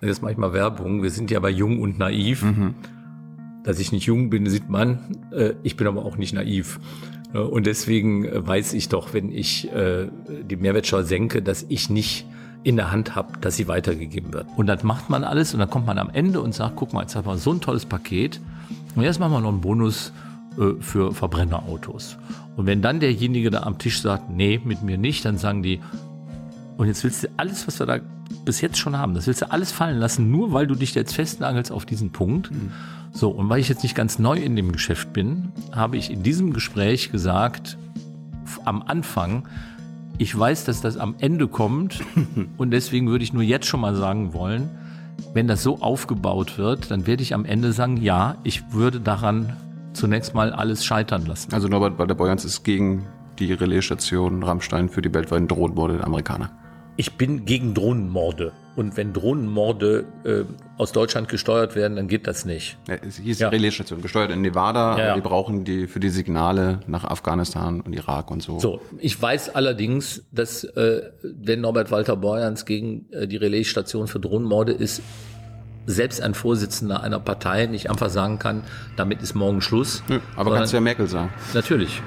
jetzt mache ich mal Werbung, wir sind ja bei Jung und Naiv. Mhm. Dass ich nicht jung bin, sieht man. Äh, ich bin aber auch nicht naiv. Äh, und deswegen äh, weiß ich doch, wenn ich die Mehrwertsteuer senke, dass ich nicht in der Hand habe, dass sie weitergegeben wird. Und das macht man alles und dann kommt man am Ende und sagt, guck mal, jetzt haben wir so ein tolles Paket und jetzt machen wir noch einen Bonus für Verbrennerautos. Und wenn dann derjenige da am Tisch sagt, nee, mit mir nicht, dann sagen die, und jetzt willst du alles, was wir da bis jetzt schon haben, das willst du alles fallen lassen, nur weil du dich jetzt festnagelst auf diesen Punkt. Mhm. So, und weil ich jetzt nicht ganz neu in dem Geschäft bin, habe ich in diesem Gespräch gesagt, am Anfang, ich weiß, dass das am Ende kommt und deswegen würde ich nur jetzt schon mal sagen wollen, wenn das so aufgebaut wird, dann werde ich am Ende sagen, ja, ich würde daran zunächst mal alles scheitern lassen. Also Norbert Walter-Borjans ist gegen die Relaisstation Rammstein für die weltweiten Drohnenmorde der Amerikaner ich bin gegen Drohnenmorde. Und wenn Drohnenmorde äh, aus Deutschland gesteuert werden, dann geht das nicht. Ja, es hieß ja. Relaisstation, gesteuert in Nevada. Ja, die brauchen die für die Signale nach Afghanistan und Irak und so. So, ich weiß allerdings, dass äh, wenn Norbert Walter Borjans gegen äh, die Relaisstation für Drohnenmorde ist, selbst ein Vorsitzender einer Partei nicht einfach sagen kann, damit ist morgen Schluss. Ja, aber kannst du ja Merkel sagen. Natürlich.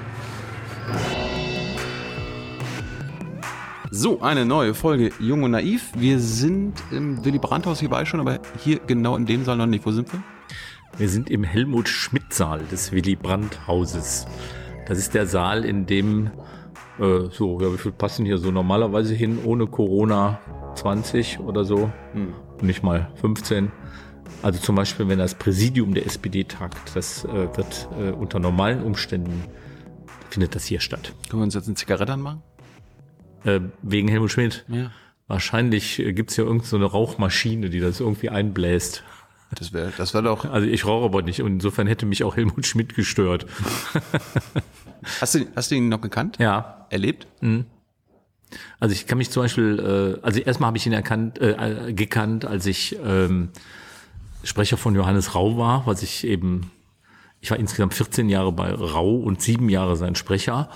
So, eine neue Folge Jung und Naiv. Wir sind im Willy Brandt-Haus hier bei schon, aber hier genau in dem Saal noch nicht. Wo sind wir? Wir sind im Helmut-Schmidt-Saal des Willy Brandt-Hauses. Das ist der Saal, in dem, äh, so, ja, wie viel passen hier so normalerweise hin, ohne Corona 20 oder so? Hm. Nicht mal 15. Also zum Beispiel, wenn das Präsidium der SPD tagt, das äh, wird äh, unter normalen Umständen, findet das hier statt. Können wir uns jetzt eine Zigarette anmachen? Äh, wegen Helmut Schmidt. Ja. Wahrscheinlich äh, gibt's ja irgendeine so Rauchmaschine, die das irgendwie einbläst. Das wäre das wär doch. Also ich rauche aber nicht und insofern hätte mich auch Helmut Schmidt gestört. hast, du, hast du ihn noch gekannt? Ja. Erlebt? Mhm. Also ich kann mich zum Beispiel, äh, also erstmal habe ich ihn erkannt, äh, gekannt, als ich ähm, Sprecher von Johannes Rau war, was ich eben, ich war insgesamt 14 Jahre bei Rau und sieben Jahre sein Sprecher.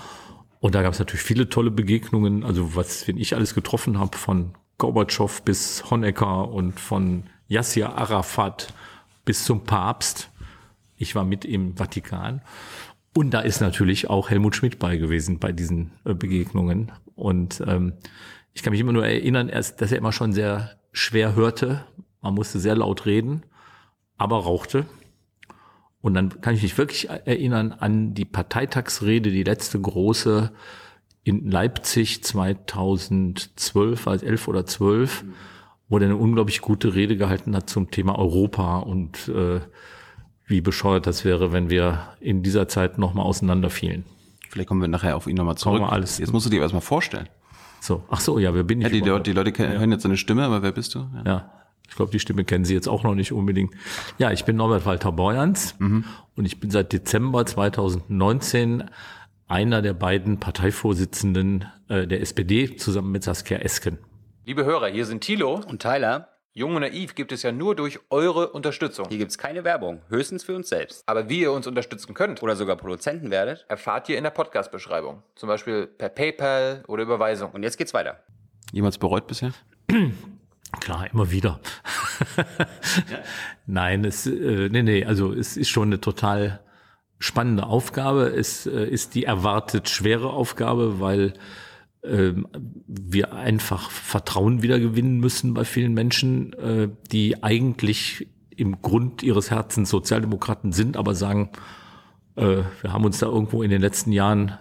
Und da gab es natürlich viele tolle Begegnungen. Also was, wenn ich alles getroffen habe, von Gorbatschow bis Honecker und von Yassir Arafat bis zum Papst. Ich war mit im Vatikan. Und da ist natürlich auch Helmut Schmidt bei gewesen bei diesen äh, Begegnungen. Und ähm, ich kann mich immer nur erinnern, dass er immer schon sehr schwer hörte. Man musste sehr laut reden, aber rauchte. Und dann kann ich mich wirklich erinnern an die Parteitagsrede, die letzte große in Leipzig 2012, als elf oder zwölf, mhm. wo er eine unglaublich gute Rede gehalten hat zum Thema Europa und äh, wie bescheuert das wäre, wenn wir in dieser Zeit nochmal auseinanderfielen. Vielleicht kommen wir nachher auf ihn nochmal zurück. Alles. Jetzt musst du dir erstmal vorstellen. So, ach so, ja, wer bin ich? Ja, die, die, Leute hören jetzt seine Stimme, aber wer bist du? Ja. ja. Ich glaube, die Stimme kennen Sie jetzt auch noch nicht unbedingt. Ja, ich bin Norbert Walter Borjans mhm. und ich bin seit Dezember 2019 einer der beiden Parteivorsitzenden äh, der SPD zusammen mit Saskia Esken. Liebe Hörer, hier sind Thilo und Tyler. Jung und Naiv gibt es ja nur durch eure Unterstützung. Hier gibt es keine Werbung, höchstens für uns selbst. Aber wie ihr uns unterstützen könnt oder sogar Produzenten werdet, erfahrt ihr in der Podcast-Beschreibung. Zum Beispiel per PayPal oder Überweisung. Und jetzt geht's weiter. Jemals bereut bisher? Klar, immer wieder. ja. Nein, es, äh, nee, nee, also es ist schon eine total spannende Aufgabe. Es äh, ist die erwartet schwere Aufgabe, weil äh, wir einfach Vertrauen wieder gewinnen müssen bei vielen Menschen, äh, die eigentlich im Grund ihres Herzens Sozialdemokraten sind, aber sagen, äh, wir haben uns da irgendwo in den letzten Jahren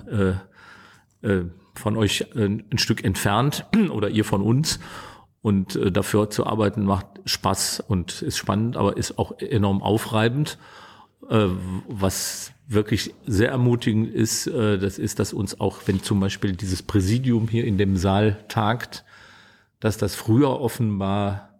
äh, äh, von euch äh, ein Stück entfernt oder ihr von uns und äh, dafür zu arbeiten macht Spaß und ist spannend, aber ist auch enorm aufreibend. Äh, was wirklich sehr ermutigend ist, äh, das ist, dass uns auch, wenn zum Beispiel dieses Präsidium hier in dem Saal tagt, dass das früher offenbar,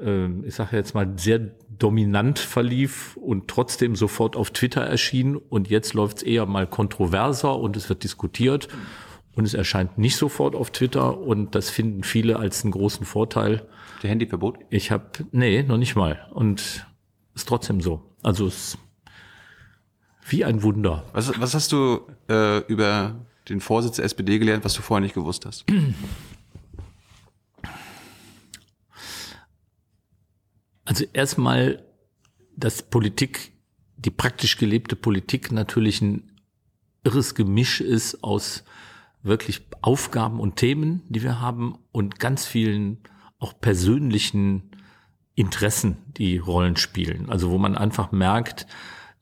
äh, ich sage jetzt mal, sehr dominant verlief und trotzdem sofort auf Twitter erschien und jetzt läuft es eher mal kontroverser und es wird diskutiert. Mhm und es erscheint nicht sofort auf Twitter und das finden viele als einen großen Vorteil. Der Handyverbot? Ich habe, nee, noch nicht mal. Und ist trotzdem so. Also es wie ein Wunder. Was, was hast du äh, über den Vorsitz der SPD gelernt, was du vorher nicht gewusst hast? Also erstmal, dass Politik, die praktisch gelebte Politik natürlich ein irres Gemisch ist aus wirklich Aufgaben und Themen, die wir haben und ganz vielen auch persönlichen Interessen, die Rollen spielen. Also wo man einfach merkt,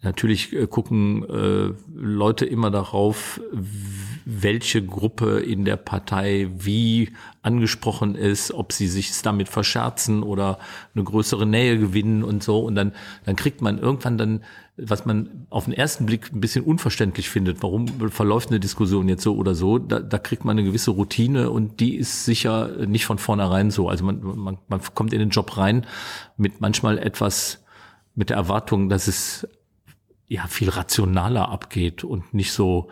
Natürlich äh, gucken äh, Leute immer darauf, welche Gruppe in der Partei wie angesprochen ist, ob sie sich damit verscherzen oder eine größere Nähe gewinnen und so. Und dann, dann kriegt man irgendwann dann, was man auf den ersten Blick ein bisschen unverständlich findet, warum verläuft eine Diskussion jetzt so oder so, da, da kriegt man eine gewisse Routine und die ist sicher nicht von vornherein so. Also man, man, man kommt in den Job rein mit manchmal etwas mit der Erwartung, dass es ja viel rationaler abgeht und nicht so,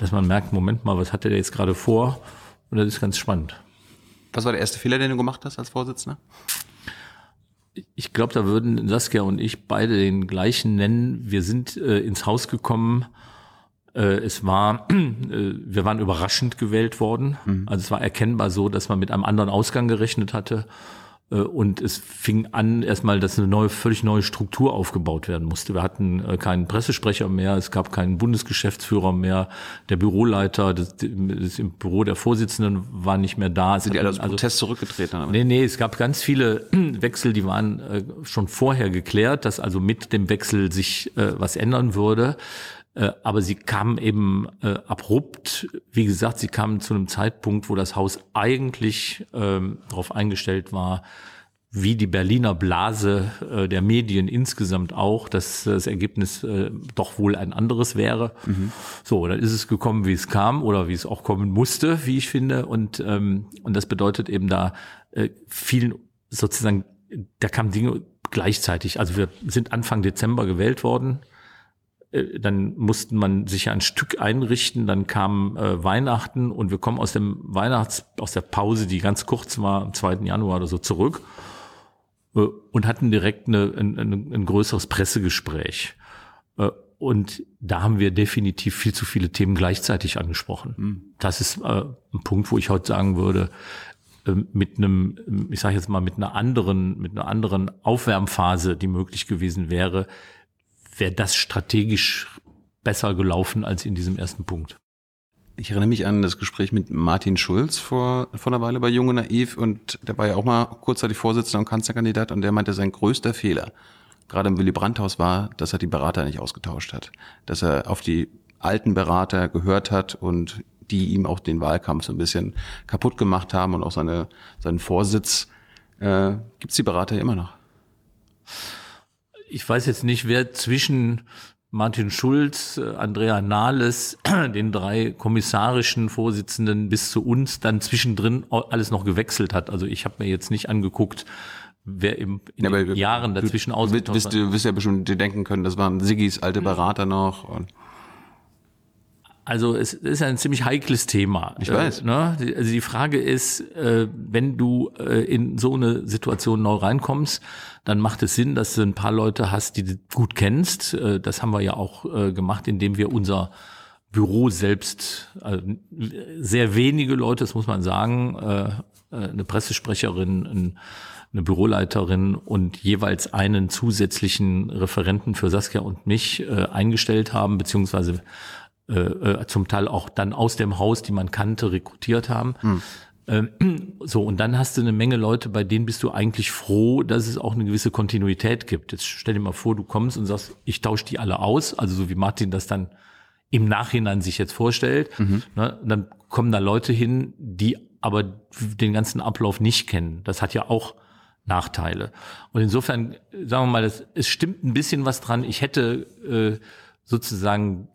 dass man merkt, Moment mal, was hat der jetzt gerade vor? Und das ist ganz spannend. Was war der erste Fehler, den du gemacht hast als Vorsitzender? Ich glaube, da würden Saskia und ich beide den gleichen nennen. Wir sind äh, ins Haus gekommen. Äh, es war, äh, wir waren überraschend gewählt worden. Mhm. Also es war erkennbar so, dass man mit einem anderen Ausgang gerechnet hatte. Äh, und es fing an erstmal, dass eine neue, völlig neue Struktur aufgebaut werden musste. Wir hatten äh, keinen Pressesprecher mehr, es gab keinen Bundesgeschäftsführer mehr, der Büroleiter das, das im Büro der Vorsitzenden war nicht mehr da. Sind die alle aus also, Protest zurückgetreten? Aber? Nee, nee, es gab ganz viele Wechsel, die waren äh, schon vorher geklärt, dass also mit dem Wechsel sich was ändern würde. Äh, aber sie kamen eben äh, abrupt, wie gesagt, sie kamen zu einem Zeitpunkt, wo das Haus eigentlich ähm, darauf eingestellt war, wie die Berliner Blase äh, der Medien insgesamt auch, dass das Ergebnis äh, doch wohl ein anderes wäre. Mhm. So, dann ist es gekommen, wie es kam oder wie es auch kommen musste, wie ich finde. Und, ähm, und das bedeutet eben da äh, vielen sozusagen, da kamen Dinge gleichzeitig. Also wir sind Anfang Dezember gewählt worden dann mussten man sich ein Stück einrichten, dann kam äh, Weihnachten und wir kommen aus dem Weihnachts, aus der Pause, die ganz kurz war, am 2. Januar oder so zurück äh, und hatten direkt eine, ein, ein, ein größeres Pressegespräch. Äh, und da haben wir definitiv viel zu viele Themen gleichzeitig angesprochen. Mhm. Das ist äh, ein Punkt, wo ich heute sagen würde, äh, mit einem, ich sage jetzt mal, mit einer anderen, mit einer anderen Aufwärmphase, die möglich gewesen wäre, wäre das strategisch besser gelaufen als in diesem ersten Punkt. Ich erinnere mich an das Gespräch mit Martin Schulz vor, vor einer Weile bei Junge Naiv und der war ja auch mal kurzzeitig Vorsitzender und Kanzlerkandidat und der meinte, sein größter Fehler, gerade im Willy Brandt-Haus war, dass er die Berater nicht ausgetauscht hat. Dass er auf die alten Berater gehört hat und die ihm auch den Wahlkampf so ein bisschen kaputt gemacht haben und auch seine, seinen Vorsitz. Äh, Gibt die Berater immer noch? Ich weiß jetzt nicht, wer zwischen Martin Schulz, äh, Andrea Nahles, den drei kommissarischen Vorsitzenden bis zu uns dann zwischendrin alles noch gewechselt hat. Also ich habe mir jetzt nicht angeguckt, wer im, in ja, den Jahren dazwischen ausgetauscht hat. Du wirst ja bestimmt denken können, das waren Siggis alte Berater noch. Und also es ist ein ziemlich heikles Thema. Ich weiß. Äh, ne? Also die Frage ist, äh, wenn du äh, in so eine Situation neu reinkommst, dann macht es Sinn, dass du ein paar Leute hast, die du gut kennst. Äh, das haben wir ja auch äh, gemacht, indem wir unser Büro selbst, also sehr wenige Leute, das muss man sagen, äh, eine Pressesprecherin, eine Büroleiterin und jeweils einen zusätzlichen Referenten für Saskia und mich eingestellt haben, beziehungsweise äh, äh, zum Teil auch dann aus dem Haus, die man kannte, rekrutiert haben. Hm. Ähm, so, und dann hast du eine Menge Leute, bei denen bist du eigentlich froh, dass es auch eine gewisse Kontinuität gibt. Jetzt stell dir mal vor, du kommst und sagst, ich tausche die alle aus, also so wie Martin das dann im Nachhinein sich jetzt vorstellt. Mhm. Ne, dann kommen da Leute hin, die aber den ganzen Ablauf nicht kennen. Das hat ja auch Nachteile. Und insofern, sagen wir mal, das, es stimmt ein bisschen was dran. Ich hätte äh, sozusagen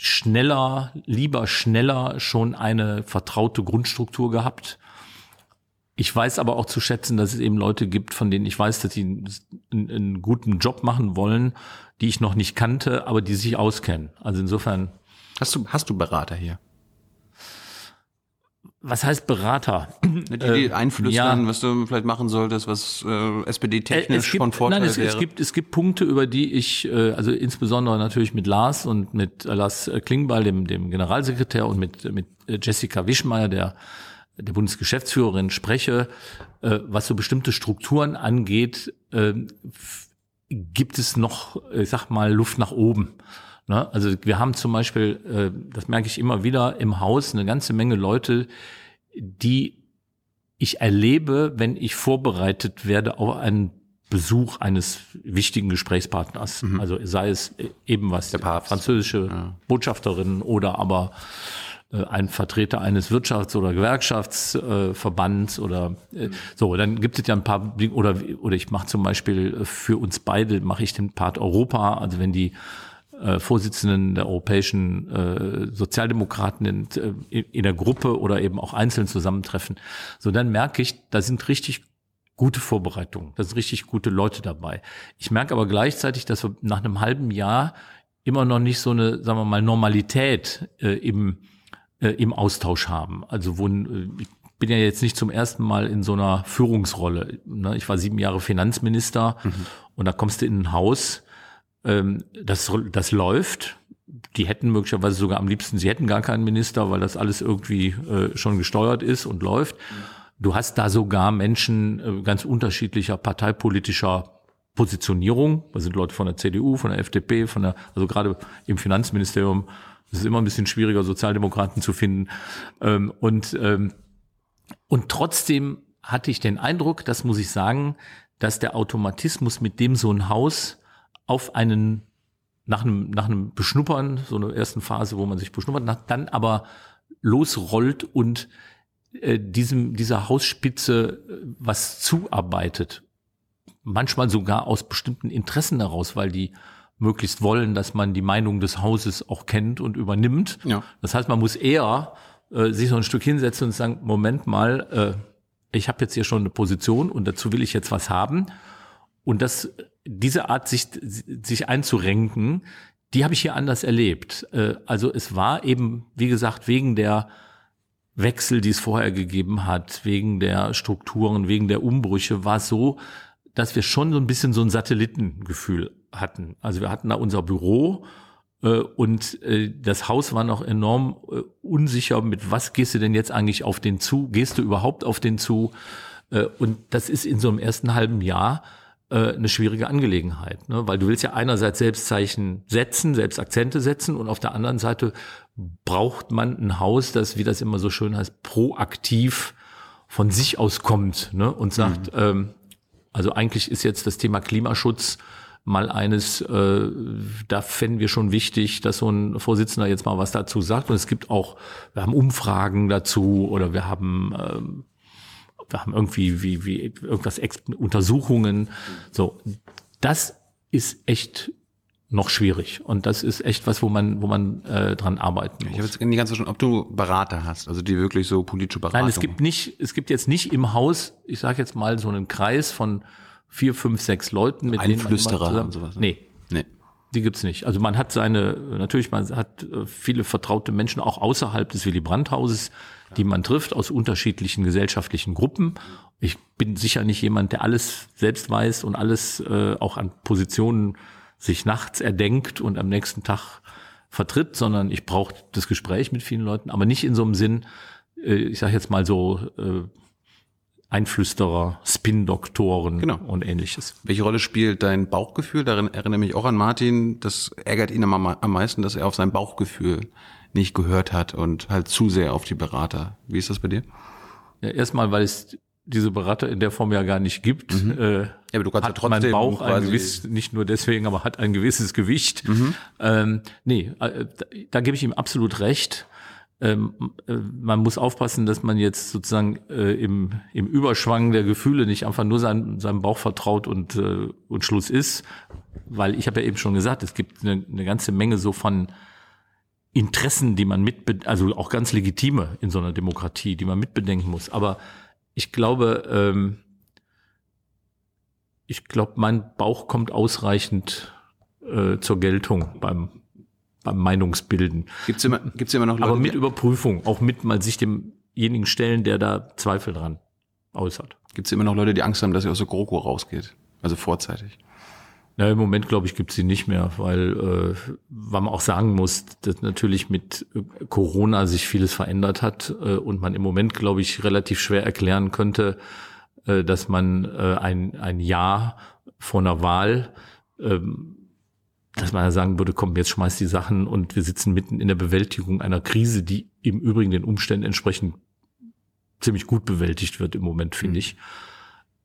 schneller, lieber schneller schon eine vertraute Grundstruktur gehabt. Ich weiß aber auch zu schätzen, dass es eben Leute gibt, von denen ich weiß, dass sie einen, einen guten Job machen wollen, die ich noch nicht kannte, aber die sich auskennen. Also insofern. Hast du, hast du Berater hier? Was heißt Berater? Die, die äh, einflüstern, ja. was du vielleicht machen solltest, was äh, SPD-technisch von Vorteil nein, es, wäre. Es gibt, es gibt Punkte, über die ich, äh, also insbesondere natürlich mit Lars und mit Lars Klingbeil, dem, dem Generalsekretär und mit, mit Jessica Wischmeier, der, der Bundesgeschäftsführerin, spreche, äh, was so bestimmte Strukturen angeht, ähm, f- gibt es noch, ich sag mal, Luft nach oben. Ne? Also wir haben zum Beispiel, äh, das merke ich immer wieder im Haus, eine ganze Menge Leute, die ich erlebe, wenn ich vorbereitet werde auf einen Besuch eines wichtigen Gesprächspartners. Also sei es eben was französische Botschafterin oder aber äh, ein Vertreter eines Wirtschafts- oder Gewerkschaftsverbands oder äh, so, dann gibt es ja ein paar Dinge, oder, oder ich mache zum Beispiel äh, für uns beide, mache ich den Part Europa, also wenn die äh, Vorsitzenden der europäischen äh, Sozialdemokraten in, äh, in der Gruppe oder eben auch einzeln zusammentreffen, so dann merke ich, da sind richtig gute Vorbereitungen, da sind richtig gute Leute dabei. Ich merke aber gleichzeitig, dass wir nach einem halben Jahr immer noch nicht so eine, sagen wir mal, Normalität äh, im, äh, im Austausch haben. Also wo äh, ich bin ja jetzt nicht zum ersten Mal in so einer Führungsrolle. Ne? Ich war sieben Jahre Finanzminister und da kommst du in ein Haus, ähm, das, das läuft. Die hätten möglicherweise sogar am liebsten, sie hätten gar keinen Minister, weil das alles irgendwie äh, schon gesteuert ist und läuft. Du hast da sogar Menschen äh, ganz unterschiedlicher parteipolitischer Positionierung. Das sind Leute von der CDU, von der FDP, von der, also gerade im Finanzministerium ist es immer ein bisschen schwieriger, Sozialdemokraten zu finden. Ähm, und, ähm, und trotzdem hatte ich den Eindruck, das muss ich sagen, dass der Automatismus, mit dem so ein Haus auf einen, nach einem, nach einem Beschnuppern, so einer ersten Phase, wo man sich beschnuppert, nach, dann aber losrollt und äh, diesem, dieser Hausspitze äh, was zuarbeitet. Manchmal sogar aus bestimmten Interessen heraus, weil die möglichst wollen, dass man die Meinung des Hauses auch kennt und übernimmt. Ja. Das heißt, man muss eher äh, sich so ein Stück hinsetzen und sagen, Moment mal, äh, ich habe jetzt hier schon eine Position und dazu will ich jetzt was haben. Und das, diese Art, sich, sich einzurenken, die habe ich hier anders erlebt. Äh, also es war eben, wie gesagt, wegen der Wechsel, die es vorher gegeben hat, wegen der Strukturen, wegen der Umbrüche, war es so, dass wir schon so ein bisschen so ein Satellitengefühl hatten. Also wir hatten da unser Büro äh, und äh, das Haus war noch enorm unsicher, mit was gehst du denn jetzt eigentlich auf den zu? Gehst du überhaupt auf den zu? Und das ist in so einem ersten halben Jahr eine schwierige Angelegenheit, ne? weil du willst ja einerseits Selbstzeichen setzen, selbst Akzente setzen und auf der anderen Seite braucht man ein Haus, das, wie das immer so schön heißt, proaktiv von sich aus kommt ne? und sagt, ähm, also eigentlich ist jetzt das Thema Klimaschutz mal eines, äh, da fänden wir schon wichtig, dass so ein Vorsitzender jetzt mal was dazu sagt. Und es gibt auch, wir haben Umfragen dazu oder wir haben ähm, wir haben irgendwie wie, wie irgendwas Untersuchungen. So, das ist echt noch schwierig und das ist echt was, wo man, wo man äh, dran arbeiten Ich habe muss. jetzt nicht ganz verstanden, ob du Berater hast, also die wirklich so politische Beratung. Nein, es gibt nicht, es gibt jetzt nicht im Haus, ich sage jetzt mal so einen Kreis von vier, fünf, sechs Leuten, mit denen man Einflüsterer zusammen- und sowas, ne? Nee, Nee. Die gibt's nicht. Also man hat seine, natürlich, man hat äh, viele vertraute Menschen auch außerhalb des Willy Brandt-Hauses, die man trifft aus unterschiedlichen gesellschaftlichen Gruppen. Ich bin sicher nicht jemand, der alles selbst weiß und alles äh, auch an Positionen sich nachts erdenkt und am nächsten Tag vertritt, sondern ich brauche das Gespräch mit vielen Leuten, aber nicht in so einem Sinn, äh, ich sage jetzt mal so äh, Einflüsterer, Spin-Doktoren Genau. und ähnliches. Welche Rolle spielt dein Bauchgefühl? Darin erinnere mich auch an Martin. Das ärgert ihn am, am meisten, dass er auf sein Bauchgefühl nicht gehört hat und halt zu sehr auf die Berater. Wie ist das bei dir? Ja, erstmal, weil es diese Berater in der Form ja gar nicht gibt. Äh, Ja, aber du kannst ja hat trotzdem mein Bauch ein gewiss, nicht nur deswegen, aber hat ein gewisses Gewicht. Ähm, nee, äh, da, da gebe ich ihm absolut recht. Ähm, äh, man muss aufpassen, dass man jetzt sozusagen äh, im, im Überschwang der Gefühle nicht einfach nur sein, seinem Bauch vertraut und, äh, und Schluss ist. Weil ich habe ja eben schon gesagt, es gibt eine, eine ganze Menge so von Interessen, die man mit, also auch ganz legitime in so einer Demokratie, die man mitbedenken muss. Aber ich glaube, ähm, ich glaube, mein Bauch kommt ausreichend äh, zur Geltung beim, beim Meinungsbilden. Gibt's immer, gibt's immer noch Leute, Aber mit Überprüfung, auch mit mal sich demjenigen stellen, der da Zweifel dran äußert. gibt's immer noch Leute, die Angst haben, dass ihr aus der GroKo rausgeht? Also vorzeitig. Ja, im Moment glaube ich gibt's sie nicht mehr, weil, äh, weil man auch sagen muss, dass natürlich mit äh, Corona sich vieles verändert hat äh, und man im Moment glaube ich relativ schwer erklären könnte, äh, dass man äh, ein, ein Jahr vor einer Wahl, ähm, dass man ja sagen würde, komm, jetzt schmeißt die Sachen und wir sitzen mitten in der Bewältigung einer Krise, die im Übrigen den Umständen entsprechend ziemlich gut bewältigt wird im Moment, finde ich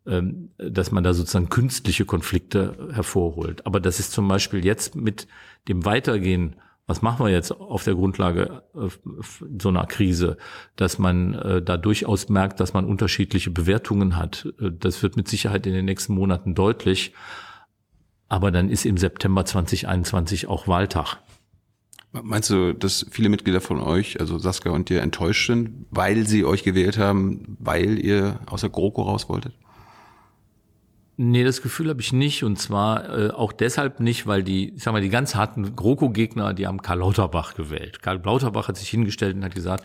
ähm, dass man da sozusagen künstliche Konflikte hervorholt. Aber das ist zum Beispiel jetzt mit dem Weitergehen, was machen wir jetzt auf der Grundlage äh, so einer Krise, dass man äh, da durchaus merkt, dass man unterschiedliche Bewertungen hat. Äh, das wird mit Sicherheit in den nächsten Monaten deutlich. Aber dann ist im September 2021 auch Wahltag. Meinst du, dass viele Mitglieder von euch, also Saskia und dir, enttäuscht sind, weil sie euch gewählt haben, weil ihr aus der GroKo raus wolltet? Nee, das Gefühl habe ich nicht. Und zwar äh, auch deshalb nicht, weil die, ich sag mal, die ganz harten GroKo-Gegner, die haben Karl Lauterbach gewählt. Karl Lauterbach hat sich hingestellt und hat gesagt,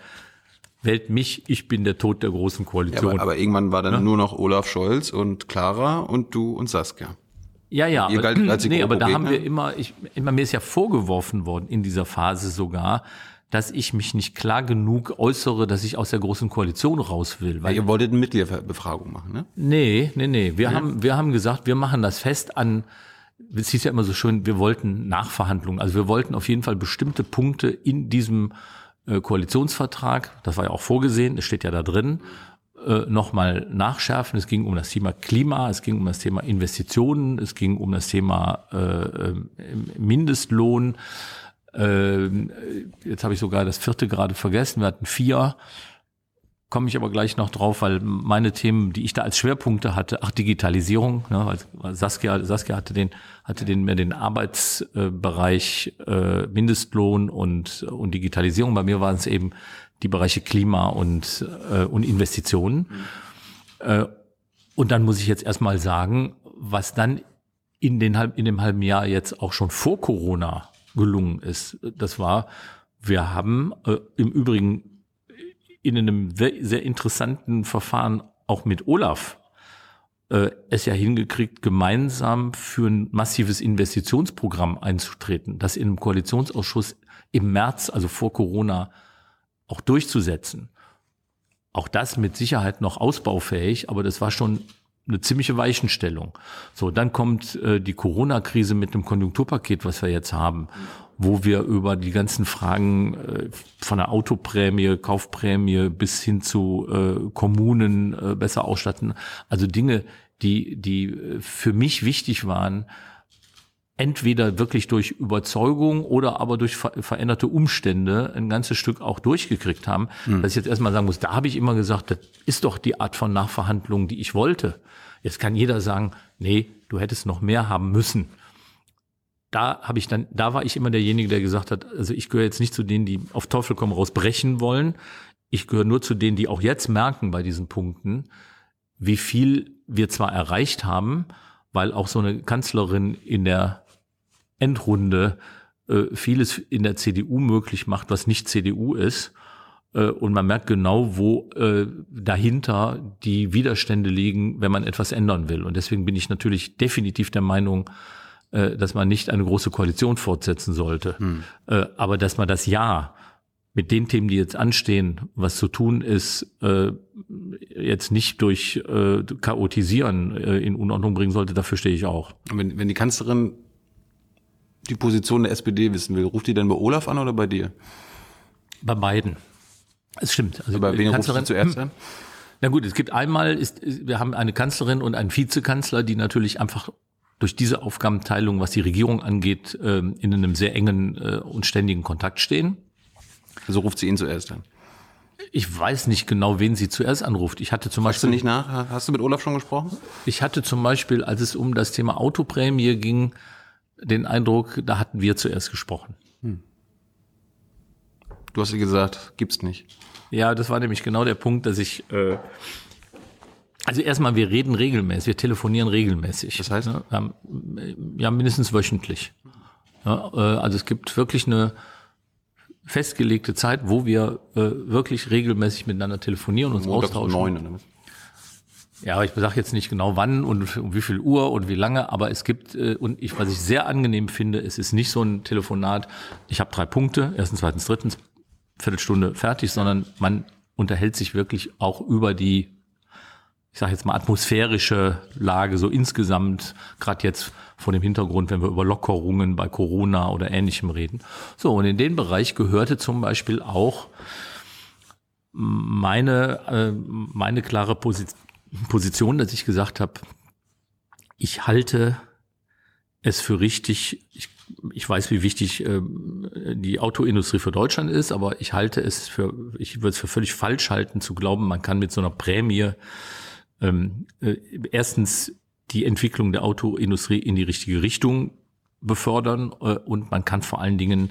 wählt mich, ich bin der Tod der großen Koalition. Ja, aber, aber, irgendwann war dann ja? nur noch Olaf Scholz und Clara und du und Saskia. Ja, ja, aber, nee, aber da haben wir immer, ich, immer mir ist ja vorgeworfen worden in dieser Phase sogar, dass ich mich nicht klar genug äußere, dass ich aus der großen Koalition raus will. Weil ja, ihr wolltet eine Mitgliederbefragung machen, ne? Nee, nee, nee. Wir ja. haben, wir haben gesagt, wir machen das fest an, es hieß ja immer so schön, wir wollten Nachverhandlungen. Also wir wollten auf jeden Fall bestimmte Punkte in diesem äh, Koalitionsvertrag, das war ja auch vorgesehen, es steht ja da drin, äh, nochmal nachschärfen. Es ging um das Thema Klima, es ging um das Thema Investitionen, es ging um das Thema äh, äh Mindestlohn. Ähm, jetzt habe ich sogar das vierte gerade vergessen. Wir hatten vier. Komme ich aber gleich noch drauf, weil meine Themen, die ich da als Schwerpunkte hatte, ach Digitalisierung, ne, weil Saskia, Saskia hatte den, hatte den mehr den Arbeitsbereich äh, Mindestlohn und und Digitalisierung. Bei mir waren es eben die Bereiche Klima und äh, und Investitionen. Mhm. Äh, und dann muss ich jetzt erstmal sagen, was dann in den in dem halben Jahr jetzt auch schon vor Corona gelungen ist. Das war, wir haben äh, im Übrigen in einem sehr interessanten Verfahren auch mit Olaf äh, es ja hingekriegt, gemeinsam für ein massives Investitionsprogramm einzutreten, das in einem Koalitionsausschuss im März, also vor Corona, auch durchzusetzen. Auch das mit Sicherheit noch ausbaufähig, aber das war schon eine ziemliche Weichenstellung. So, dann kommt äh, die Corona-Krise mit dem Konjunkturpaket, was wir jetzt haben, wo wir über die ganzen Fragen äh, von der Autoprämie, Kaufprämie bis hin zu äh, Kommunen äh, besser ausstatten, also Dinge, die die äh, für mich wichtig waren, entweder wirklich durch Überzeugung oder aber durch ver veränderte Umstände ein ganzes Stück auch durchgekriegt haben. Mhm. Dass ich jetzt erstmal sagen muss, da habe ich immer gesagt, das ist doch die Art von Nachverhandlungen, die ich wollte. Jetzt kann jeder sagen, nee, du hättest noch mehr haben müssen. Da habe ich dann, da war ich immer derjenige, der gesagt hat, also ich gehöre jetzt nicht zu denen, die auf Teufel komm raus brechen wollen. Ich gehöre nur zu denen, die auch jetzt merken bei diesen Punkten, wie viel wir zwar erreicht haben, weil auch so eine Kanzlerin in der Endrunde äh, vieles in der CDU möglich macht, was nicht CDU ist. Äh, und man merkt genau, wo äh, dahinter die Widerstände liegen, wenn man etwas ändern will. Und deswegen bin ich natürlich definitiv der Meinung, äh, dass man nicht eine große Koalition fortsetzen sollte. Hm. Äh, aber dass man das Ja mit den Themen, die jetzt anstehen, was zu tun ist, äh, jetzt nicht durch äh, Chaotisieren äh, in Unordnung bringen sollte, dafür stehe ich auch. Wenn, wenn die Kanzlerin die Position der SPD wissen will, ruft die dann bei Olaf an oder bei dir? Bei beiden. Es stimmt. Also bei wen rufst du zuerst an? Na gut, es gibt einmal, ist, wir haben eine Kanzlerin und einen Vizekanzler, die natürlich einfach durch diese Aufgabenteilung, was die Regierung angeht, ähm, in einem sehr engen äh, und ständigen Kontakt stehen. Also ruft sie ihn zuerst an? Ich weiß nicht genau, wen sie zuerst anruft. Ich hatte zum Hast Beispiel. du nicht nach? Hast du mit Olaf schon gesprochen? Ich hatte zum Beispiel, als es um das Thema Autoprämie ging, den Eindruck, da hatten wir zuerst gesprochen. Hm. Du hast gesagt, gibt's nicht. Ja, das war nämlich genau der Punkt, dass ich äh, also erstmal, wir reden regelmäßig, wir telefonieren regelmäßig. Das heißt? Ja, haben, ja mindestens wöchentlich. Ja, äh, also es gibt wirklich eine festgelegte Zeit, wo wir äh, wirklich regelmäßig miteinander telefonieren und uns Montag austauschen. Neun, oder? Ja, ich sage jetzt nicht genau wann und um wie viel Uhr und wie lange, aber es gibt, äh, und ich, was ich sehr angenehm finde, es ist nicht so ein Telefonat, ich habe drei Punkte, erstens, zweitens, drittens, Viertelstunde fertig, sondern man unterhält sich wirklich auch über die ich sage jetzt mal, atmosphärische Lage so insgesamt, gerade jetzt vor dem Hintergrund, wenn wir über Lockerungen bei Corona oder Ähnlichem reden. So, und in den Bereich gehörte zum Beispiel auch meine, äh, meine klare Position, dass ich gesagt habe, ich halte es für richtig, ich, ich weiß, wie wichtig äh, die Autoindustrie für Deutschland ist, aber ich halte es für, ich würde es für völlig falsch halten, zu glauben, man kann mit so einer Prämie ähm, äh, erstens die Entwicklung der Autoindustrie in die richtige Richtung befördern äh, und man kann vor allen Dingen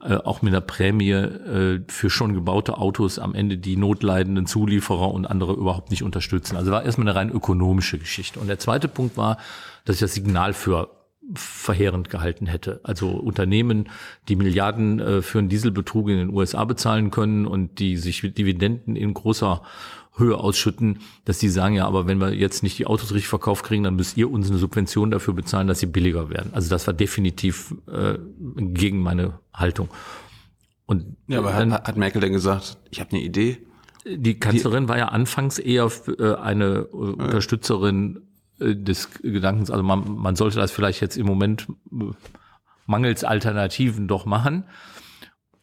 äh, auch mit einer Prämie äh, für schon gebaute Autos am Ende die notleidenden Zulieferer und andere überhaupt nicht unterstützen. Also war erstmal eine rein ökonomische Geschichte. Und der zweite Punkt war, dass ich das Signal für verheerend gehalten hätte. Also Unternehmen, die Milliarden äh, für einen Dieselbetrug in den USA bezahlen können und die sich Dividenden in großer Höhe ausschütten, dass die sagen, ja, aber wenn wir jetzt nicht die Autos richtig verkauft kriegen, dann müsst ihr uns eine Subvention dafür bezahlen, dass sie billiger werden. Also das war definitiv äh, gegen meine Haltung. Und ja, aber dann, hat, hat Merkel denn gesagt, ich habe eine Idee? Die Kanzlerin die, war ja anfangs eher äh, eine äh, Unterstützerin äh, des Gedankens, also man, man sollte das vielleicht jetzt im Moment äh, mangels Alternativen doch machen.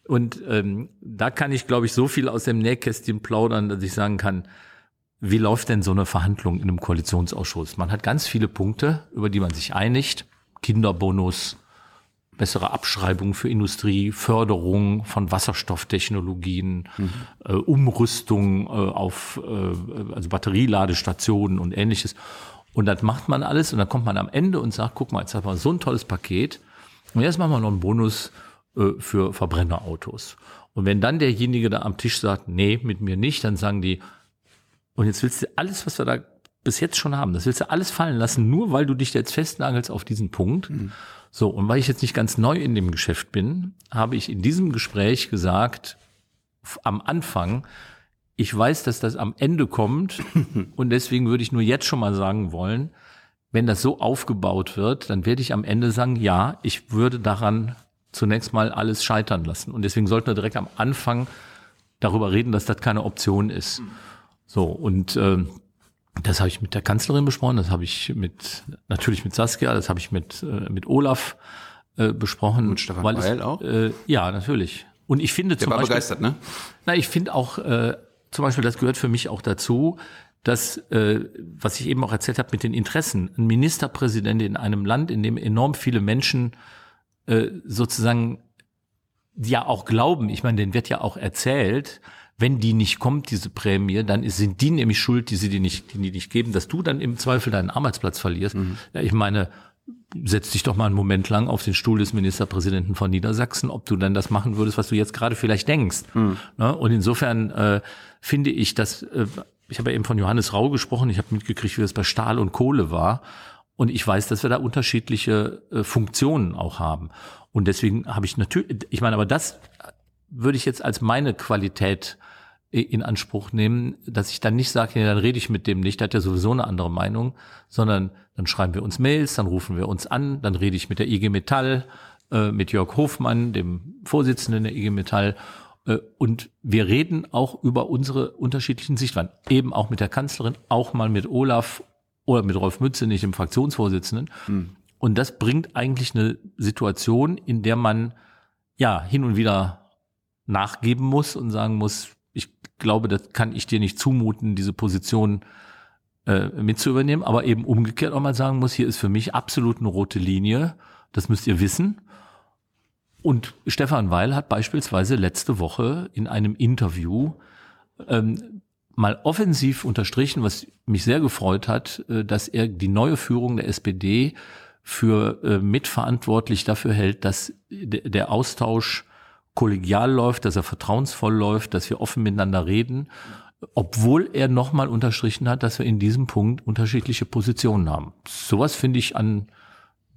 Und ähm, da kann ich, glaube ich, so viel aus dem Nähkästchen plaudern, dass ich sagen kann, wie läuft denn so eine Verhandlung in einem Koalitionsausschuss? Man hat ganz viele Punkte, über die man sich einigt. Kinderbonus, bessere Abschreibung für Industrie, Förderung von Wasserstofftechnologien, mhm. äh, Umrüstung äh, auf äh, also Batterieladestationen und ähnliches. Und das macht man alles und dann kommt man am Ende und sagt, guck mal, jetzt haben wir so ein tolles Paket und jetzt machen wir noch einen Bonus für Verbrennerautos. Und wenn dann derjenige da am Tisch sagt, nee, mit mir nicht, dann sagen die, und jetzt willst du alles, was wir da bis jetzt schon haben, das willst du alles fallen lassen, nur weil du dich jetzt festnagelst auf diesen Punkt. Mhm. So, und weil ich jetzt nicht ganz neu in dem Geschäft bin, habe ich in diesem Gespräch gesagt, am Anfang, ich weiß, dass das am Ende kommt und deswegen würde ich nur jetzt schon mal sagen wollen, wenn das so aufgebaut wird, dann werde ich am Ende sagen, ja, ich würde daran zunächst mal alles scheitern lassen. Und deswegen sollten wir direkt am Anfang darüber reden, dass das keine Option ist. So, und äh, das habe ich mit der Kanzlerin besprochen, das habe ich mit natürlich mit Saskia, das habe ich mit, äh, mit Olaf äh, besprochen. Und Stefan weil Weil auch? Äh, ja, natürlich. Und ich finde der zum war Beispiel, begeistert, ne? Na, ich finde auch äh, zum Beispiel, das gehört für mich auch dazu, dass, äh, was ich eben auch erzählt habe mit den Interessen, ein Ministerpräsident in einem Land, in dem enorm viele Menschen äh, sozusagen ja auch glauben, ich meine, denen wird ja auch erzählt, wenn die nicht kommt, diese Prämie, dann sind die nämlich schuld, die sie dir nicht, die, die nicht geben, dass du dann im Zweifel deinen Arbeitsplatz verlierst. Mhm. Ja, ich meine, setz dich doch mal einen Moment lang auf den Stuhl des Ministerpräsidenten von Niedersachsen, ob du dann das machen würdest, was du jetzt gerade vielleicht denkst. Mhm. Ne? Und insofern äh, finde ich, dass äh, ich habe ja eben von Johannes Rau gesprochen, ich habe mitgekriegt, wie das bei Stahl und Kohle war. Und ich weiß, dass wir da unterschiedliche äh, Funktionen auch haben. Und deswegen habe ich natürlich, ich meine, aber das würde ich jetzt als meine Qualität in Anspruch nehmen, dass ich dann nicht sage, ja, dann rede ich mit dem nicht, der hat ja sowieso eine andere Meinung, sondern dann schreiben wir uns Mails, dann rufen wir uns an, dann rede ich mit der IG Metall, äh, mit Jörg Hofmann, dem Vorsitzenden der IG Metall, äh, und wir reden auch über unsere unterschiedlichen Sichtweisen, eben auch mit der Kanzlerin, auch mal mit Olaf oder mit Rolf Mütze, nicht dem Fraktionsvorsitzenden. Mhm. Und das bringt eigentlich eine Situation, in der man ja hin und wieder nachgeben muss und sagen muss, ich glaube, das kann ich dir nicht zumuten, diese Position äh, mit zu übernehmen, aber eben umgekehrt auch mal sagen muss, hier ist für mich absolut eine rote Linie, das müsst ihr wissen. Und Stefan Weil hat beispielsweise letzte Woche in einem Interview ähm, mal offensiv unterstrichen, was mich sehr gefreut hat, äh, dass er die neue Führung der SPD für äh, mitverantwortlich dafür hält, dass der Austausch kollegial läuft, dass er vertrauensvoll läuft, dass wir offen miteinander reden, obwohl er nochmal unterstrichen hat, dass wir in diesem Punkt unterschiedliche Positionen haben. Sowas finde ich an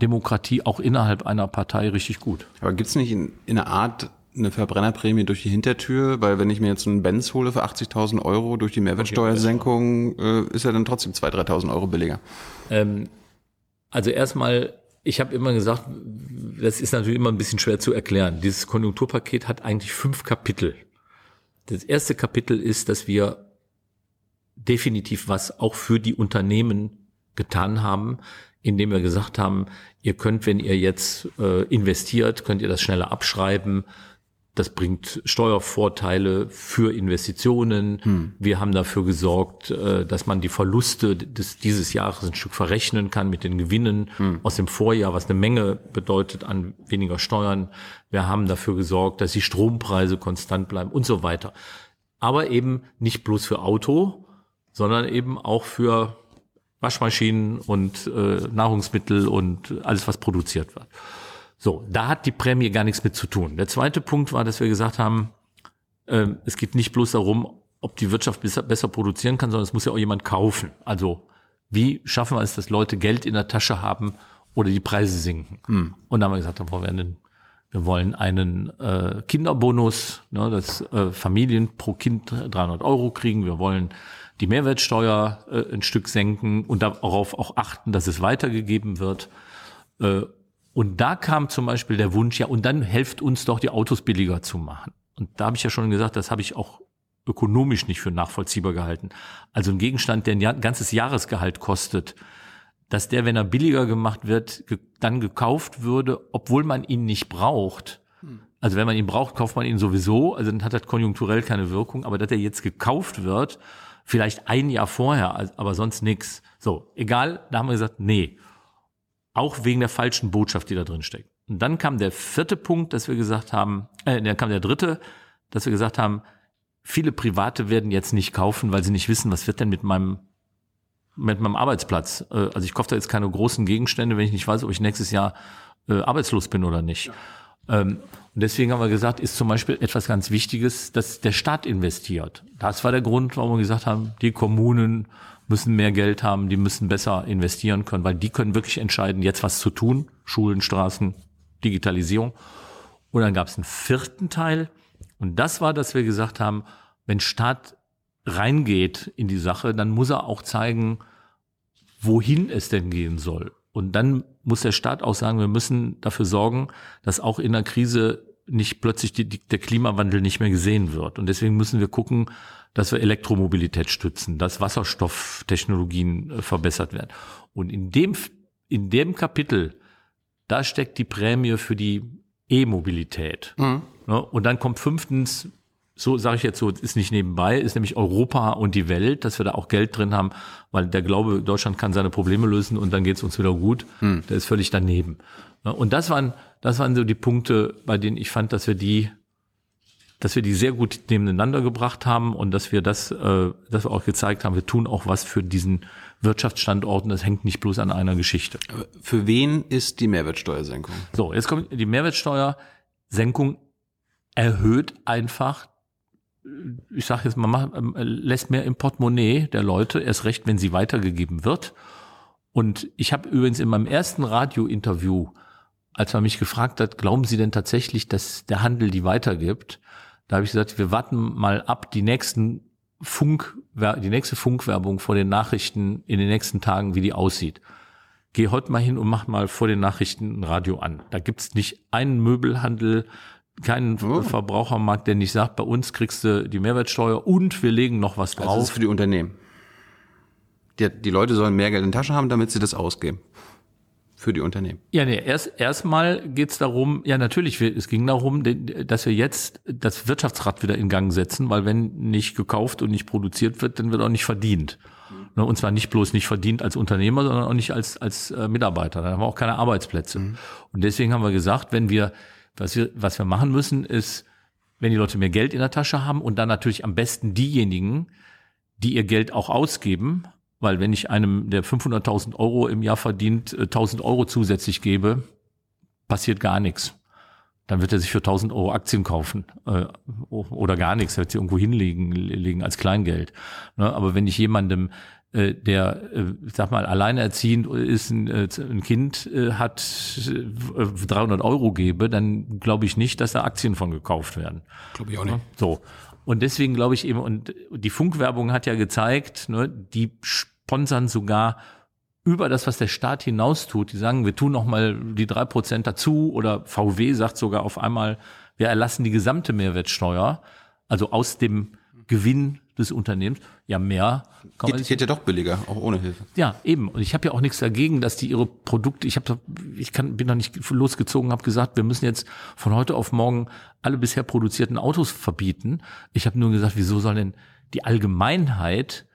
Demokratie auch innerhalb einer Partei richtig gut. Aber gibt es nicht in, in einer Art eine Verbrennerprämie durch die Hintertür, weil wenn ich mir jetzt einen Benz hole für 80.000 Euro durch die Mehrwertsteuersenkung, äh, ist er dann trotzdem 2.000, 3.000 Euro billiger. Ähm, also erstmal, ich habe immer gesagt, das ist natürlich immer ein bisschen schwer zu erklären. Dieses Konjunkturpaket hat eigentlich fünf Kapitel. Das erste Kapitel ist, dass wir definitiv was auch für die Unternehmen getan haben, indem wir gesagt haben, ihr könnt, wenn ihr jetzt äh, investiert, könnt ihr das schneller abschreiben. Das bringt Steuervorteile für Investitionen. Hm. Wir haben dafür gesorgt, äh, dass man die Verluste des, dieses Jahres ein Stück verrechnen kann mit den Gewinnen hm. aus dem Vorjahr, was eine Menge bedeutet an weniger Steuern. Wir haben dafür gesorgt, dass die Strompreise konstant bleiben und so weiter. Aber eben nicht bloß für Auto, sondern eben auch für Waschmaschinen und äh, Nahrungsmittel und alles, was produziert wird. So, da hat die Prämie gar nichts mit zu tun. Der zweite Punkt war, dass wir gesagt haben, äh, es geht nicht bloß darum, ob die Wirtschaft besser, besser produzieren kann, sondern es muss ja auch jemand kaufen. Also wie schaffen wir es, dass Leute Geld in der Tasche haben oder die Preise sinken? Hm. Und dann haben wir gesagt, dann wollen wir einen wir wollen einen äh, Kinderbonus, ne, dass äh, Familien pro Kind 300 Euro kriegen. Wir wollen die Mehrwertsteuer äh, ein Stück senken und darauf auch achten, dass es weitergegeben wird. Äh, und da kam zum Beispiel der Wunsch, ja, und dann helft uns doch, die Autos billiger zu machen. Und da habe ich ja schon gesagt, das habe ich auch ökonomisch nicht für nachvollziehbar gehalten. Also ein Gegenstand, der ein ganzes Jahresgehalt kostet, dass der, wenn er billiger gemacht wird, dann gekauft würde, obwohl man ihn nicht braucht. Hm. Also wenn man ihn braucht, kauft man ihn sowieso, also dann hat das konjunkturell keine Wirkung, aber dass er jetzt gekauft wird, vielleicht ein Jahr vorher, aber sonst nix. So, egal, da haben wir gesagt, nee. Auch wegen der falschen Botschaft, die da drin steckt. Und dann kam der vierte Punkt, dass wir gesagt haben, äh, dann kam der dritte, dass wir gesagt haben, viele Private werden jetzt nicht kaufen, weil sie nicht wissen, was wird denn mit meinem mit meinem Arbeitsplatz. Äh, also ich kaufe da jetzt keine großen Gegenstände, wenn ich nicht weiß, ob ich nächstes Jahr äh, arbeitslos bin oder nicht. Ähm, und deswegen haben wir gesagt, ist zum Beispiel etwas ganz Wichtiges, dass der Staat investiert. Das war der Grund, warum wir gesagt haben, die Kommunen müssen mehr Geld haben, die müssen besser investieren können, weil die können wirklich entscheiden, jetzt was zu tun. Schulen, Straßen, Digitalisierung. Und dann gab es einen vierten Teil. Und das war, dass wir gesagt haben, wenn Staat reingeht in die Sache, dann muss er auch zeigen, wohin es denn gehen soll. Und dann muss der Staat auch sagen, wir müssen dafür sorgen, dass auch in der Krise nicht plötzlich die, die, der Klimawandel nicht mehr gesehen wird. Und deswegen müssen wir gucken, dass wir Elektromobilität stützen, dass Wasserstofftechnologien äh, verbessert werden. Und in dem, in dem Kapitel, da steckt die Prämie für die E-Mobilität. Mhm. Ja, und dann kommt fünftens so sage ich jetzt so, ist nicht nebenbei, ist nämlich Europa und die Welt, dass wir da auch Geld drin haben, weil der Glaube, Deutschland kann seine Probleme lösen und dann geht's uns wieder gut. Hm. Der ist völlig daneben. Und das waren, das waren so die Punkte, bei denen ich fand, dass wir die, dass wir die sehr gut nebeneinander gebracht haben und dass wir das, äh, dass wir auch gezeigt haben, wir tun auch was für diesen Wirtschaftsstandorten. Das hängt nicht bloß an einer Geschichte. Für wen ist die Mehrwertsteuersenkung? So, jetzt kommt die Mehrwertsteuersenkung erhöht einfach ich sage jetzt mal, macht, ähm, lässt mehr im Portemonnaie der Leute, erst recht, wenn sie weitergegeben wird. Und ich habe übrigens in meinem ersten Radiointerview, als man mich gefragt hat, glauben Sie denn tatsächlich, dass der Handel die weitergibt? Da habe ich gesagt, wir warten mal ab, die nächsten Funk, die nächste Funkwerbung vor den Nachrichten in den nächsten Tagen, wie die aussieht. Geh heute mal hin und mach mal vor den Nachrichten ein Radio an. Da gibt's nicht einen Möbelhandel, keinen oh. Verbrauchermarkt, der nicht sagt, bei uns kriegst du die Mehrwertsteuer und wir legen noch was drauf. Also das ist für die Unternehmen. Die, die Leute sollen mehr Geld in der Tasche haben, damit sie das ausgeben. Für die Unternehmen. Ja, nee, erst erstmal geht's darum, ja natürlich, es ging darum, dass wir jetzt das Wirtschaftsrad wieder in Gang setzen, weil wenn nicht gekauft und nicht produziert wird, dann wird auch nicht verdient. Mhm. Und zwar nicht bloß nicht verdient als Unternehmer, sondern auch nicht als, als äh, Mitarbeiter. Dann haben wir auch keine Arbeitsplätze. Mhm. Und deswegen haben wir gesagt, wenn wir was wir, was wir machen müssen, ist, wenn die Leute mehr Geld in der Tasche haben und dann natürlich am besten diejenigen, die ihr Geld auch ausgeben, weil wenn ich einem, der 500.000 Euro im Jahr verdient, 1.000 äh, Euro zusätzlich gebe, passiert gar nichts. Dann wird er sich für 1.000 Euro Aktien kaufen äh, oder gar nichts, er wird sie irgendwo hinlegen legen als Kleingeld. Ne? Aber wenn ich jemandem äh, der, äh, sag mal, alleinerziehend ist, ein, äh, ein Kind hat 300 Euro gebe, dann glaube ich nicht, dass da Aktien von gekauft werden. Glaube ich auch nicht. So. Und deswegen glaube ich eben, und die Funkwerbung hat ja gezeigt, ne, die sponsern sogar über das, was der Staat hinaus tut. Die sagen, wir tun noch mal die drei Prozent dazu oder VW sagt sogar auf einmal, wir erlassen die gesamte Mehrwertsteuer, also aus dem Gewinn des Unternehmens, ja mehr kann man Geht, geht ja doch billiger, auch ohne Hilfe. ja, eben. Und ich habe ja auch nichts dagegen, dass die ihre Produkte, ich habe ich kann bin noch nicht losgezogen, habe gesagt, wir müssen jetzt von heute auf morgen alle bisher produzierten Autos verbieten. Ich habe nur gesagt, wieso soll denn die Allgemeinheit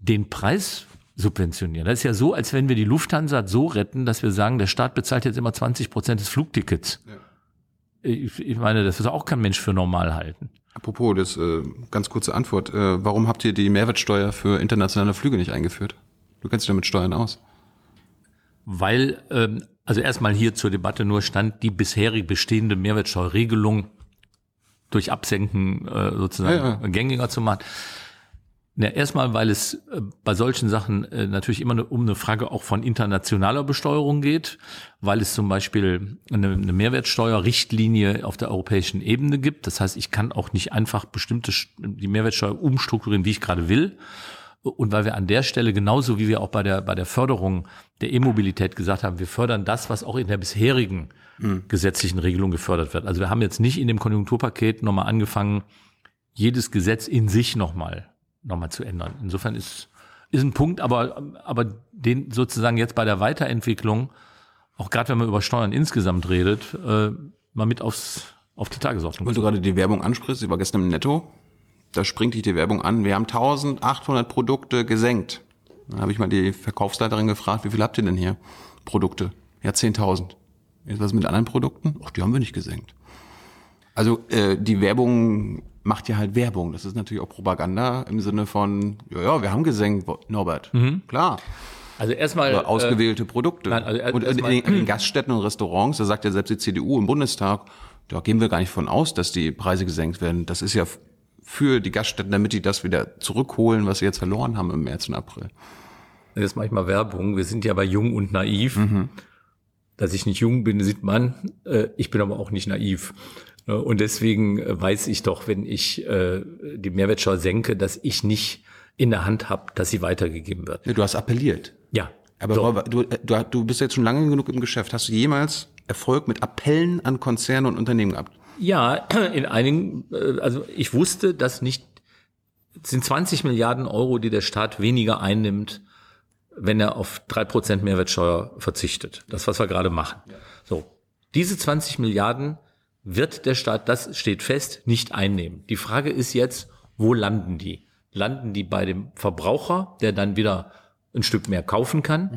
den Preis subventionieren? Das ist ja so, als wenn wir die Lufthansa so retten, dass wir sagen, der Staat bezahlt jetzt immer 20 Prozent des Flugtickets. Ich, ich meine, das ist auch kein Mensch für normal halten. Apropos, das äh, ganz kurze Antwort. Äh, warum habt ihr die Mehrwertsteuer für internationale Flüge nicht eingeführt? Du kennst dich damit Steuern aus. weil, ähm, also erstmal hier zur Debatte nur stand, die bisherig bestehende Mehrwertsteuerregelung durch Absenken äh, sozusagen Ja, ja. gängiger zu machen. Ja, erstmal, weil es äh, bei solchen Sachen äh, natürlich immer ne- um eine Frage auch von internationaler Besteuerung geht, weil es zum Beispiel eine, eine Mehrwertsteuerrichtlinie auf der europäischen Ebene gibt. Das heißt, ich kann auch nicht einfach bestimmte die Mehrwertsteuer umstrukturieren, wie ich gerade will. Und weil wir an der Stelle genauso wie wir auch bei der, bei der Förderung der E-Mobilität gesagt haben, wir fördern das, was auch in der bisherigen gesetzlichen Regelung gefördert wird. Also wir haben jetzt nicht in dem Konjunkturpaket nochmal angefangen, jedes Gesetz in sich nochmal noch mal zu ändern. Insofern ist, ist ein Punkt, aber, aber den sozusagen jetzt bei der Weiterentwicklung, auch gerade wenn man über Steuern insgesamt redet, äh, mal mit aufs, auf die Tagesordnung. Weil du gerade die Werbung ansprichst, ich war gestern im Netto, da springt dich die Werbung an, wir haben 1800 Produkte gesenkt. Dann habe ich mal die Verkaufsleiterin gefragt, wie viel habt ihr denn hier? Produkte. Ja, 10.000. Jetzt was mit anderen Produkten? Ach, die haben wir nicht gesenkt. Also äh, die Werbung macht ja halt Werbung. Das ist natürlich auch Propaganda im Sinne von, ja, ja, wir haben gesenkt, Norbert. Klar. Also erstmal Oder ausgewählte Produkte. nein, also und in, in, den Gaststätten und Restaurants, da sagt ja selbst die CDU im Bundestag, da gehen wir gar nicht von aus, dass die Preise gesenkt werden. Das ist ja für die Gaststätten, damit die das wieder zurückholen, was sie jetzt verloren haben im März und April. Jetzt mache ich mal Werbung. Wir sind ja bei Jung und Naiv. Mhm. Dass ich nicht jung bin, sieht man. Äh, Ich bin aber auch nicht naiv. Äh, Und deswegen äh, weiß ich doch, wenn ich äh, die Mehrwertsteuer senke, dass ich nicht in der Hand habe, dass sie weitergegeben wird. Du hast appelliert. Ja. Aber So. Du, äh, du, du bist jetzt schon lange genug im Geschäft. Hast du jemals Erfolg mit Appellen an Konzerne und Unternehmen gehabt? Ja, in einigen, also ich wusste, dass nicht, es sind 20 Milliarden Euro, die der Staat weniger einnimmt, wenn er auf drei Prozent Mehrwertsteuer verzichtet. Das, was wir gerade machen. So. Diese 20 Milliarden wird der Staat, das steht fest, nicht einnehmen. Die Frage ist jetzt, wo landen die? Landen die bei dem Verbraucher, der dann wieder ein Stück mehr kaufen kann?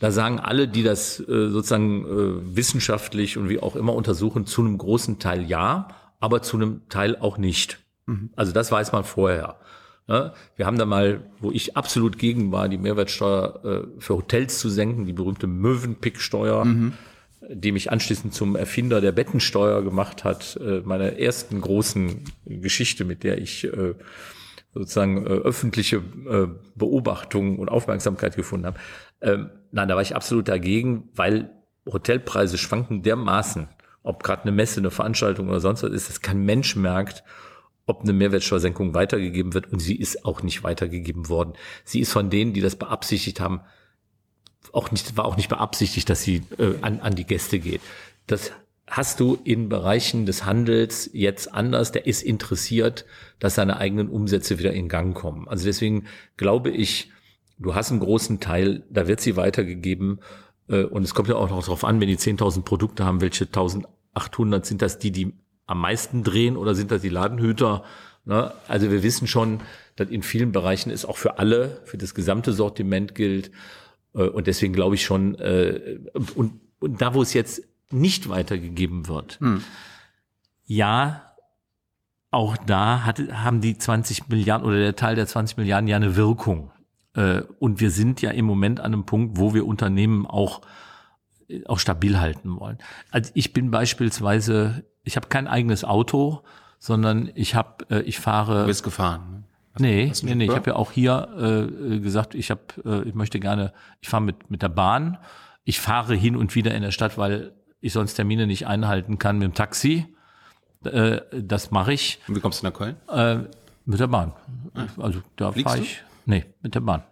Da sagen alle, die das äh, sozusagen äh, wissenschaftlich und wie auch immer untersuchen, zu einem großen Teil ja, aber zu einem Teil auch nicht. Also das weiß man vorher. Ja, wir haben da mal, wo ich absolut gegen war, die Mehrwertsteuer äh, für Hotels zu senken, die berühmte Möwenpick-Steuer, die mich anschließend zum Erfinder der Bettensteuer gemacht hat, äh, meiner ersten großen Geschichte, mit der ich äh, sozusagen äh, öffentliche äh, Beobachtung und Aufmerksamkeit gefunden habe. Ähm, nein, da war ich absolut dagegen, weil Hotelpreise schwanken dermaßen, ob gerade eine Messe, eine Veranstaltung oder sonst was ist, dass kein Mensch merkt, ob eine Mehrwertsteuersenkung weitergegeben wird und sie ist auch nicht weitergegeben worden. Sie ist von denen, die das beabsichtigt haben, auch nicht, war auch nicht beabsichtigt, dass sie äh, an, an die Gäste geht. Das hast du in Bereichen des Handels jetzt anders. Der ist interessiert, dass seine eigenen Umsätze wieder in Gang kommen. Also deswegen glaube ich, du hast einen großen Teil, da wird sie weitergegeben. Äh, und es kommt ja auch noch darauf an, wenn die 10.000 Produkte haben, welche 1.800 sind das die, die am meisten drehen oder sind das die Ladenhüter? Ne? Also wir wissen schon, dass in vielen Bereichen es auch für alle, für das gesamte Sortiment gilt. Äh, Und deswegen glaube ich schon, äh, und, und da, wo es jetzt nicht weitergegeben wird, ja, auch da hat, haben die 20 Milliarden oder der Teil der 20 Milliarden ja eine Wirkung. Äh, Und wir sind ja im Moment an einem Punkt, wo wir Unternehmen auch, äh, auch stabil halten wollen. Also ich bin beispielsweise, ich habe kein eigenes Auto, sondern ich habe, äh, ich fahre. Du bist gefahren. Ne? Nee, du nee, nee, ich habe ja auch hier äh, gesagt, ich habe, äh, ich möchte gerne, ich fahre mit mit der Bahn. Ich fahre hin und wieder in der Stadt, weil ich sonst Termine nicht einhalten kann mit dem Taxi. Äh, das mache ich Und wie kommst du nach Köln? äh, mit der Bahn. Also da fahre du? ich. Nee, mit der Bahn.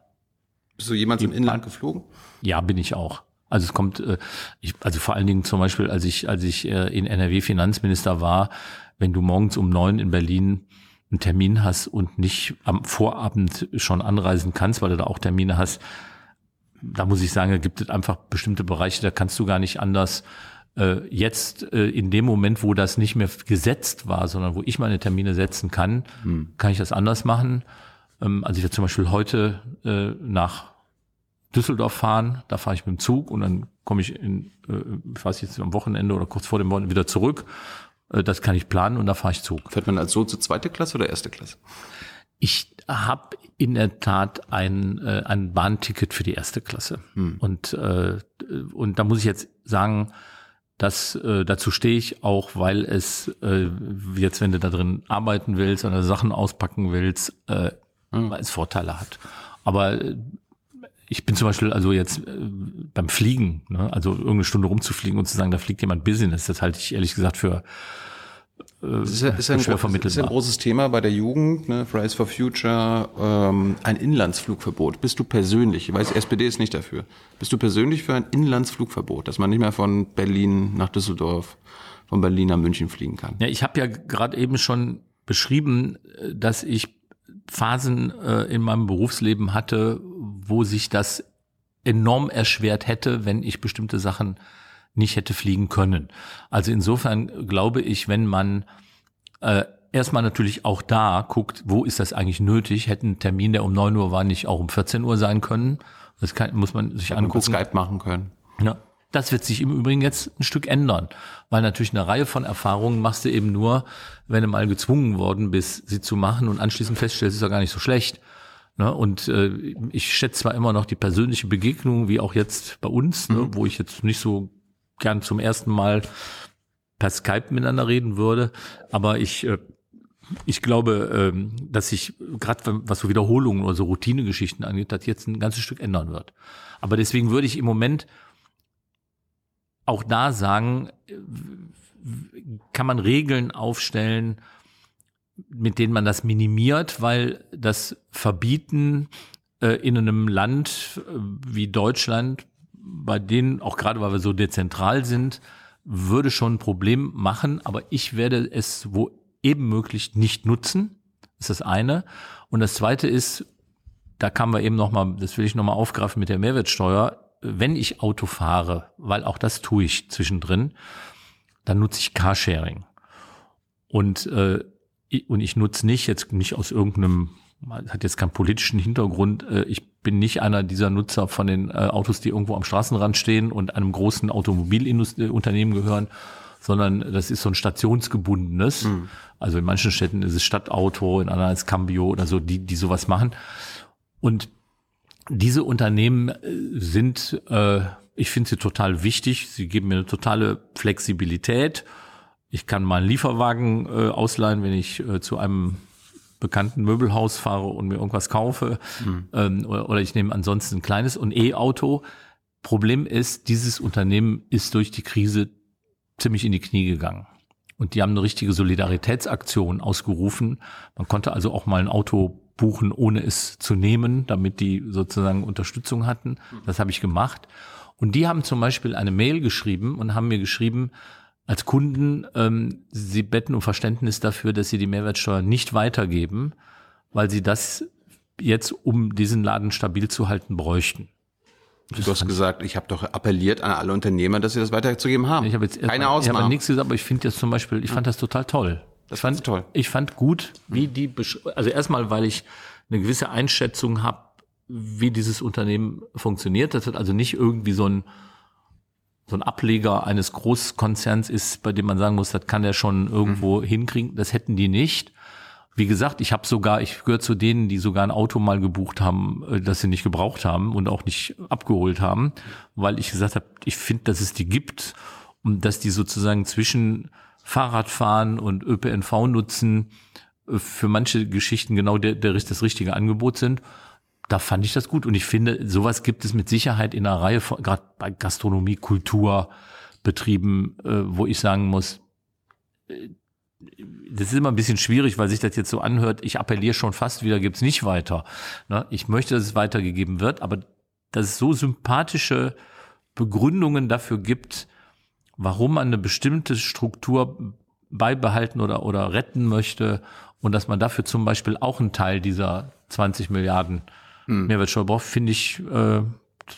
Bist du jemals im Inland geflogen? Ja, bin ich auch. Also es kommt, äh, ich, also vor allen Dingen zum Beispiel, als ich, als ich äh, in NRW Finanzminister war, wenn du morgens um neun in Berlin einen Termin hast und nicht am Vorabend schon anreisen kannst, weil du da auch Termine hast. Da muss ich sagen, da gibt es einfach bestimmte Bereiche, da kannst du gar nicht anders. Äh, jetzt äh, in dem Moment, wo das nicht mehr gesetzt war, sondern wo ich meine Termine setzen kann, hm. kann ich das anders machen. Ähm, also ich werde zum Beispiel heute äh, nach Düsseldorf fahren, da fahre ich mit dem Zug und dann komme ich in, äh, ich weiß jetzt am Wochenende oder kurz vor dem Wochenende wieder zurück das kann ich planen und da fahre ich Zug. Fährt man als so zur zweite Klasse oder erste Klasse? Ich habe in der Tat ein, äh, ein Bahnticket für die erste Klasse. Hm. Und, äh, und da muss ich jetzt sagen, das, äh, dazu stehe ich auch, weil es äh, jetzt, wenn du da drin arbeiten willst oder Sachen auspacken willst, äh, hm. es Vorteile hat. Aber äh, ich bin zum Beispiel also jetzt äh, beim Fliegen, ne, also irgendeine Stunde rumzufliegen und zu sagen, da fliegt jemand Business, das halte ich ehrlich gesagt für das ist, ist, ja ein, ist ja ein großes Thema bei der Jugend, ne? Fridays for Future, ähm, ein Inlandsflugverbot. Bist du persönlich, ich weiß, SPD ist nicht dafür, bist du persönlich für ein Inlandsflugverbot, dass man nicht mehr von Berlin nach Düsseldorf, von Berlin nach München fliegen kann? Ja, ich habe ja gerade eben schon beschrieben, dass ich Phasen äh, in meinem Berufsleben hatte, wo sich das enorm erschwert hätte, wenn ich bestimmte Sachen nicht hätte fliegen können. Also insofern glaube ich, wenn man äh, erstmal natürlich auch da guckt, wo ist das eigentlich nötig, hätte ein Termin, der um neun Uhr war, nicht auch um 14 Uhr sein können. Das kann, muss man sich Hätte angucken. Skype machen können. Ja. Das wird sich im Übrigen jetzt ein Stück ändern, weil natürlich eine Reihe von Erfahrungen machst du eben nur, wenn du mal gezwungen worden bist, sie zu machen und anschließend feststellst, ist ja gar nicht so schlecht. Ne? Und äh, ich schätze zwar immer noch die persönliche Begegnung, wie auch jetzt bei uns, ne? mhm. wo ich jetzt nicht so gern zum ersten Mal per Skype miteinander reden würde. Aber ich, äh, ich glaube, ähm, dass sich gerade was so Wiederholungen oder so Routinegeschichten angeht, das jetzt ein ganzes Stück ändern wird. Aber deswegen würde ich im Moment auch da sagen, kann man Regeln aufstellen, mit denen man das minimiert, weil das Verbieten äh, in einem Land äh, wie Deutschland bei denen, auch gerade weil wir so dezentral sind, würde schon ein Problem machen, aber ich werde es wo eben möglich nicht nutzen. Das ist das eine. Und das zweite ist, da kamen wir eben nochmal, das will ich nochmal aufgreifen mit der Mehrwertsteuer. Wenn ich Auto fahre, weil auch das tue ich zwischendrin, dann nutze ich Carsharing. Und, äh, und ich nutze nicht, jetzt nicht aus irgendeinem hat jetzt keinen politischen Hintergrund. Äh, ich bin nicht einer dieser Nutzer von den äh, Autos, die irgendwo am Straßenrand stehen und einem großen Automobilunternehmen gehören, sondern das ist so ein stationsgebundenes. Mhm. Also in manchen Städten ist es Stadtauto, in anderen ist Cambio oder so, die, die sowas machen. Und diese Unternehmen äh, sind, äh, ich finde sie total wichtig. Sie geben mir eine totale Flexibilität. Ich kann mal einen Lieferwagen äh, ausleihen, wenn ich äh, zu einem bekannten Möbelhaus fahre und mir irgendwas kaufe mhm. ähm, oder, oder ich nehme ansonsten ein kleines und E-Auto. Problem ist, dieses Unternehmen ist durch die Krise ziemlich in die Knie gegangen. Und die haben eine richtige Solidaritätsaktion ausgerufen. Man konnte also auch mal ein Auto buchen, ohne es zu nehmen, damit die sozusagen Unterstützung hatten. Das habe ich gemacht. Und die haben zum Beispiel eine Mail geschrieben und haben mir geschrieben, als Kunden, ähm, sie betten um Verständnis dafür, dass sie die Mehrwertsteuer nicht weitergeben, weil sie das jetzt, um diesen Laden stabil zu halten, bräuchten. Das du hast gesagt, ich habe doch appelliert an alle Unternehmer, dass sie das weiterzugeben haben. Ich habe jetzt keine mal, Ausnahme. Ich habe nichts gesagt, aber ich finde jetzt zum Beispiel, ich fand das total toll. Das ich fand toll. Ich fand gut, wie die, also erstmal, weil ich eine gewisse Einschätzung habe, wie dieses Unternehmen funktioniert. Das hat also nicht irgendwie so ein so ein Ableger eines Großkonzerns ist, bei dem man sagen muss, das kann der schon irgendwo mhm. hinkriegen. Das hätten die nicht. Wie gesagt, ich habe sogar, ich gehöre zu denen, die sogar ein Auto mal gebucht haben, äh, das sie nicht gebraucht haben und auch nicht abgeholt haben, weil ich gesagt habe, ich finde, dass es die gibt und dass die sozusagen zwischen Fahrradfahren und ÖPNV nutzen äh, für manche Geschichten genau der, der, das richtige Angebot sind da fand ich das gut. Und ich finde, sowas gibt es mit Sicherheit in einer Reihe von, gerade bei Gastronomie, Kultur, Betrieben, äh, wo ich sagen muss, äh, das ist immer ein bisschen schwierig, weil sich das jetzt so anhört. Ich appelliere schon fast wieder, gibt's nicht weiter. Ne? Ich möchte, dass es weitergegeben wird, aber dass es so sympathische Begründungen dafür gibt, warum man eine bestimmte Struktur beibehalten oder, oder retten möchte und dass man dafür zum Beispiel auch einen Teil dieser 20 Milliarden Mehrwertsteuer braucht, finde ich, äh,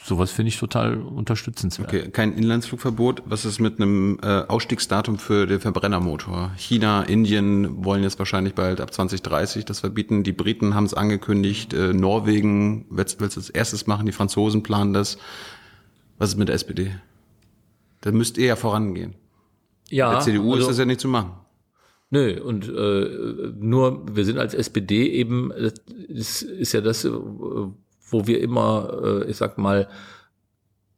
sowas finde ich total unterstützenswert. Okay, kein Inlandsflugverbot. Was ist mit einem äh, Ausstiegsdatum für den Verbrennermotor? China, Indien wollen jetzt wahrscheinlich bald ab 2030 das verbieten. Die Briten haben es angekündigt. Äh, Norwegen wird es als erstes machen. Die Franzosen planen das. Was ist mit der SPD? Da müsst ihr ja vorangehen. Ja, Der CDU also- ist das ja nicht zu machen. Nö, und äh, nur wir sind als SPD eben, das ist, ja das, äh, wo wir immer, äh, ich sag mal,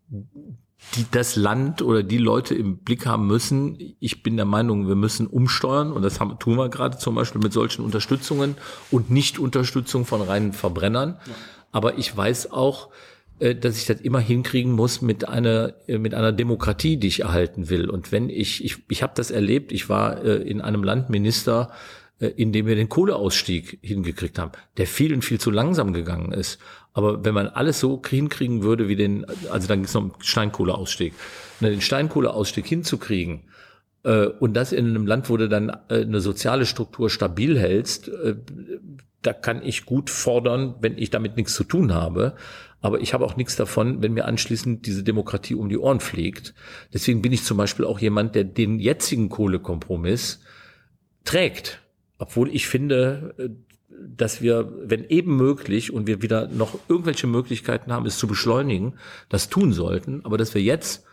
die, das Land oder die Leute im Blick haben müssen. Ich bin der Meinung, wir müssen umsteuern und das haben, tun wir gerade zum Beispiel mit solchen Unterstützungen und nicht Unterstützung von reinen Verbrennern. Aber ich weiß auch, dass ich das immer hinkriegen muss mit einer äh, mit einer Demokratie, die ich erhalten will. Und wenn ich ich ich habe das erlebt, ich war äh, in einem Land Minister, äh, in dem wir den Kohleausstieg hingekriegt haben, der viel und viel zu langsam gegangen ist. Aber wenn man alles so hinkriegen würde wie den, also dann ging es um Steinkohleausstieg, den Steinkohleausstieg hinzukriegen, äh, und das in einem Land, wo du dann äh, eine soziale Struktur stabil hältst, äh, da kann ich gut fordern, wenn ich damit nichts zu tun habe. Aber ich habe auch nichts davon, wenn mir anschließend diese Demokratie um die Ohren fliegt. Deswegen bin ich zum Beispiel auch jemand, der den jetzigen Kohlekompromiss trägt. Obwohl ich finde, äh, dass wir, wenn eben möglich und wir wieder noch irgendwelche Möglichkeiten haben, es zu beschleunigen, das tun sollten. Aber dass wir jetzt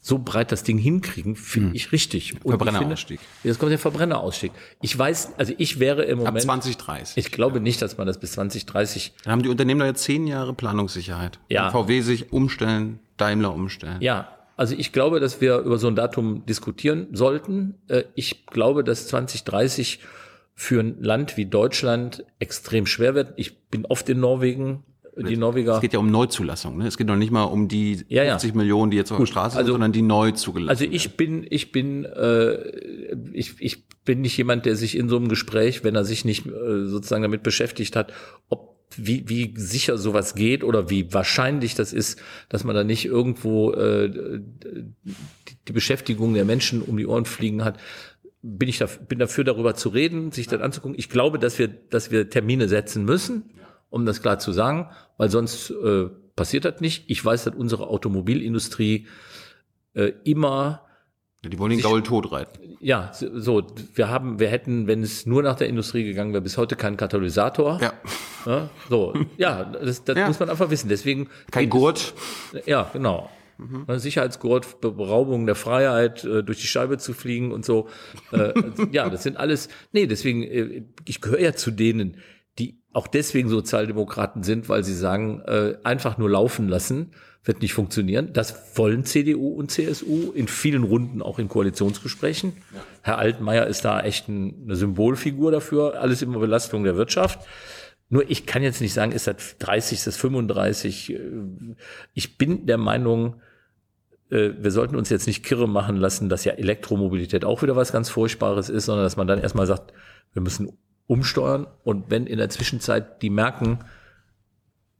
so breit das Ding hinkriegen, finde ich richtig. Und ich finde- Verbrennerausstieg. Jetzt kommt der Verbrennerausstieg. Ich weiß, also ich wäre im Ab Moment. 2030. Ich glaube nicht, dass man das bis 2030. Dann haben die Unternehmen da jetzt zehn Jahre Planungssicherheit. Ja. VW sich umstellen, Daimler umstellen. Ja, also ich glaube, dass wir über so ein Datum diskutieren sollten. Äh, Ich glaube, dass 2030 für ein Land wie Deutschland extrem schwer wird. Ich bin oft in Norwegen. Die Norweger. Es geht ja um Neuzulassung. Ne? Es geht noch nicht mal um die Ja, ja. 50 Millionen, die jetzt auf der Straße also- sind, sondern die neu zugelassen Also ich bin, ich bin, äh, ich, ich bin nicht jemand, der sich in so einem Gespräch, wenn er sich nicht äh, sozusagen damit beschäftigt hat, ob wie, wie sicher sowas geht oder wie wahrscheinlich das ist, dass man da nicht irgendwo äh, die, die Beschäftigung der Menschen um die Ohren fliegen hat, bin ich da, bin dafür darüber zu reden, sich das anzugucken. Ich glaube, dass wir, dass wir Termine setzen müssen, um das klar zu sagen, weil sonst äh, passiert das nicht. Ich weiß, dass unsere Automobilindustrie äh, immer Die wollen den Gaul tot reiten. ja, so, wir haben, wir hätten, wenn es nur nach der Industrie gegangen wäre, bis heute keinen Katalysator. Ja. Ja, so, ja, das, das Ja. muss man einfach wissen. Deswegen Kein Gurt. Es, ja, genau. Sicherheitsgurt, Be- Beraubung der Freiheit, äh, durch die Scheibe zu fliegen und so. Äh, ja, das sind alles. Nee, deswegen, äh, ich gehöre ja zu denen, auch deswegen Sozialdemokraten sind, weil sie sagen, äh, einfach nur laufen lassen wird nicht funktionieren. Das wollen CDU und CSU in vielen Runden auch in Koalitionsgesprächen. Herr Altmaier ist da echt ein, eine Symbolfigur dafür. Alles immer Belastung der Wirtschaft. Nur ich kann jetzt nicht sagen, ist das 30, ist das 35. Äh, Ich bin der Meinung, äh, wir sollten uns jetzt nicht kirre machen lassen, dass ja Elektromobilität auch wieder was ganz Furchtbares ist, sondern dass man dann erstmal sagt, wir müssen umsteuern und wenn in der Zwischenzeit die merken,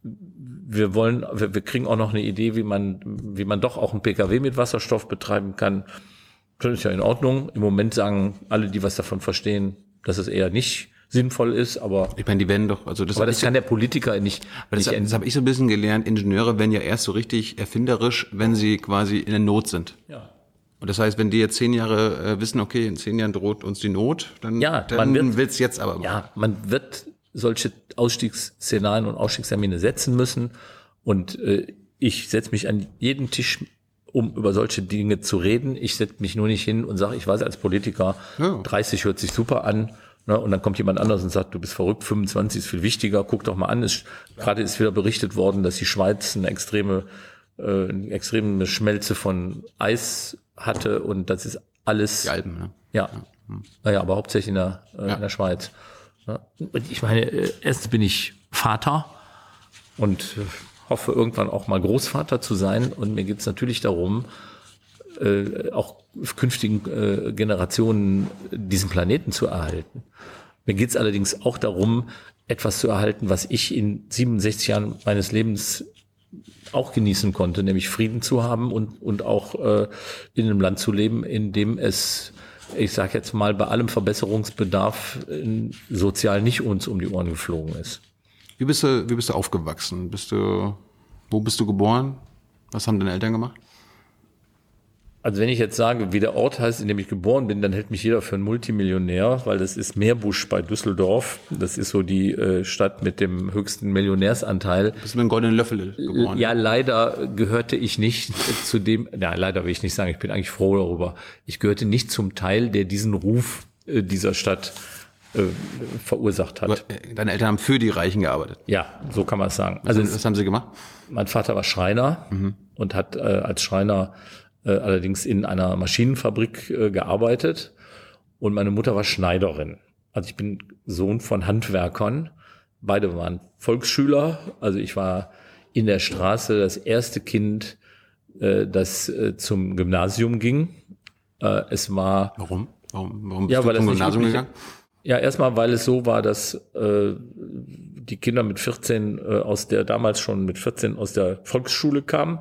wir wollen, wir, wir kriegen auch noch eine Idee, wie man, wie man doch auch einen PKW mit Wasserstoff betreiben kann, das ist ja in Ordnung. Im Moment sagen alle, die was davon verstehen, dass es eher nicht sinnvoll ist, aber, Ich meine, die werden doch, also das, aber das kann der Politiker nicht, aber das, nicht das habe ich so ein bisschen gelernt. Ingenieure werden ja erst so richtig erfinderisch, wenn sie quasi in der Not sind. ja. Und das heißt, wenn die jetzt zehn Jahre äh, wissen, okay, in zehn Jahren droht uns die Not, dann, Ja, dann man wird- will's jetzt aber. machen. Ja, man wird solche Ausstiegsszenarien und Ausstiegstermine setzen müssen. Und äh, ich setze mich an jeden Tisch, um über solche Dinge zu reden. Ich setze mich nur nicht hin und sage, ich weiß als Politiker, Ja. 30 hört sich super an. Ne, und dann kommt jemand anders und sagt, du bist verrückt, 25 ist viel wichtiger, guck doch mal an. Es, Gerade ist wieder berichtet worden, dass die Schweiz eine extreme, äh, eine extreme Schmelze von Eis hatte und das ist alles. Die Alpen, ne? Ja. Naja, aber hauptsächlich in der, äh, in der Schweiz. Ja. Und ich meine, äh, erstens bin ich Vater und äh, hoffe irgendwann auch mal Großvater zu sein. Und mir geht es natürlich darum, äh, auch künftigen äh, Generationen diesen Planeten zu erhalten. Mir geht es allerdings auch darum, etwas zu erhalten, was ich in 67 Jahren meines Lebens auch genießen konnte, nämlich Frieden zu haben und, und auch äh, in einem Land zu leben, in dem es, ich sage jetzt mal, bei allem Verbesserungsbedarf sozial nicht uns um die Ohren geflogen ist. Wie bist du, wie bist du aufgewachsen? Bist du, wo bist du geboren? Was haben deine Eltern gemacht? Also wenn ich jetzt sage, wie der Ort heißt, in dem ich geboren bin, dann hält mich jeder für einen Multimillionär, weil das ist Meerbusch bei Düsseldorf. Das ist so die äh, Stadt mit dem höchsten Millionärsanteil. Bist du mit einem goldenen Löffel geboren? Ja, leider gehörte ich nicht zu dem, na, leider will ich nicht sagen, ich bin eigentlich froh darüber. Ich gehörte nicht zum Teil, der diesen Ruf äh, dieser Stadt äh, verursacht hat. Äh, Deine Eltern haben für die Reichen gearbeitet. Ja, so kann man es sagen. Also, Also was haben sie gemacht? mein Vater war Schreiner und hat als Schreiner äh, allerdings in einer Maschinenfabrik äh, gearbeitet und meine Mutter war Schneiderin. Also ich bin Sohn von Handwerkern. Beide waren Volksschüler. Also ich war in der Straße das erste Kind, äh, das äh, zum Gymnasium ging. Äh, es war Warum? Warum, warum Ja, bist weil du zum Gymnasium üblich- gegangen? Ja, erstmal, weil es so war, dass äh, die Kinder mit 14 äh, aus der damals schon mit 14 aus der Volksschule kamen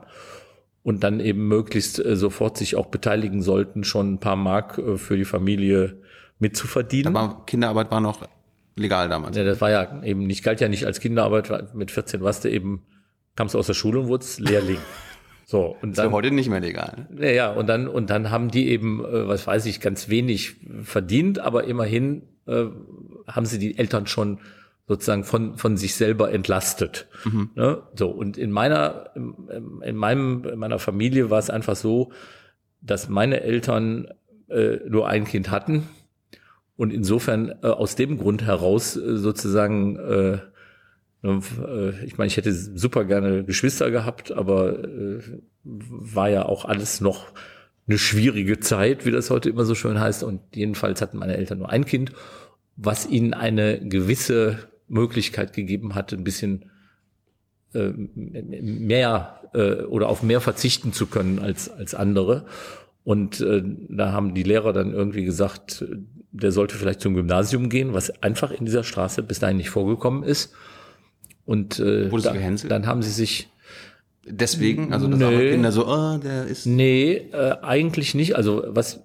und dann eben möglichst äh, sofort sich auch beteiligen sollten, schon ein paar Mark äh, für die Familie mitzuverdienen. Aber Kinderarbeit war noch legal damals. Ja, das war ja eben nicht, galt ja nicht als Kinderarbeit, mit 14 warst du eben, kamst du aus der Schule und wurdest Lehrling. So, und Das wäre dann, heute nicht mehr legal. Ne? ja, ja, und dann, und dann haben die eben, äh, was weiß ich, ganz wenig verdient, aber immerhin äh, haben sie die Eltern schon sozusagen von, von sich selber entlastet. Ne? So, und in meiner, in, in meinem, in meiner Familie war es einfach so, dass meine Eltern äh, nur ein Kind hatten und insofern äh, aus dem Grund heraus äh, sozusagen äh, äh, ich meine, ich hätte super gerne Geschwister gehabt, aber äh, war ja auch alles noch eine schwierige Zeit, wie das heute immer so schön heißt. Und jedenfalls hatten meine Eltern nur ein Kind, was ihnen eine gewisse Möglichkeit gegeben hatte, ein bisschen äh, mehr äh, oder auf mehr verzichten zu können als, als andere. Und äh, da haben die Lehrer dann irgendwie gesagt, der sollte vielleicht zum Gymnasium gehen, was einfach in dieser Straße bis dahin nicht vorgekommen ist. Und äh, da, gehänselt? dann haben sie sich Deswegen, also dass Nö. andere Kinder so, oh, der ist. Nee, äh, eigentlich nicht. Also was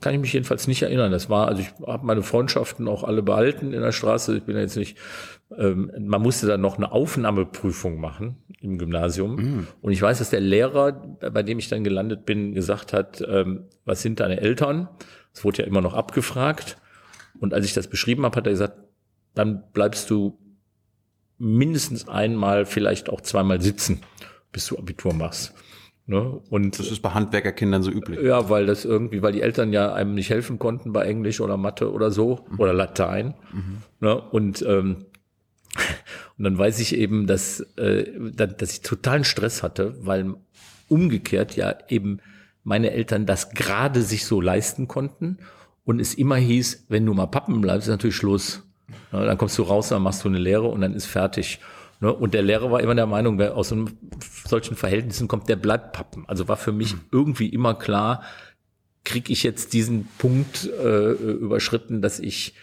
kann ich mich jedenfalls nicht erinnern. Das war, also ich habe meine Freundschaften auch alle behalten in der Straße. Ich bin ja jetzt nicht, ähm, man musste dann noch eine Aufnahmeprüfung machen im Gymnasium. Und ich weiß, dass der Lehrer, bei dem ich dann gelandet bin, gesagt hat, ähm, was sind deine Eltern? Es wurde ja immer noch abgefragt. Und als ich das beschrieben habe, hat er gesagt, dann bleibst du mindestens einmal, vielleicht auch zweimal sitzen, bis du Abitur machst. Ne? Und Das ist bei Handwerkerkindern so üblich. ja, weil das irgendwie, weil die Eltern ja einem nicht helfen konnten bei Englisch oder Mathe oder so oder Latein. Ne? Und ähm, und dann weiß ich eben, dass äh, da- dass ich totalen Stress hatte, weil umgekehrt ja eben meine Eltern das gerade sich so leisten konnten und es immer hieß, wenn du mal Pappen bleibst, ist natürlich Schluss. Ne? Dann kommst du raus, dann machst du eine Lehre und dann ist fertig. Ne? Und der Lehrer war immer der Meinung, wer aus solchen Verhältnissen kommt, der bleibt Pappen. Also war für mich irgendwie immer klar, kriege ich jetzt diesen Punkt äh, überschritten, dass ich,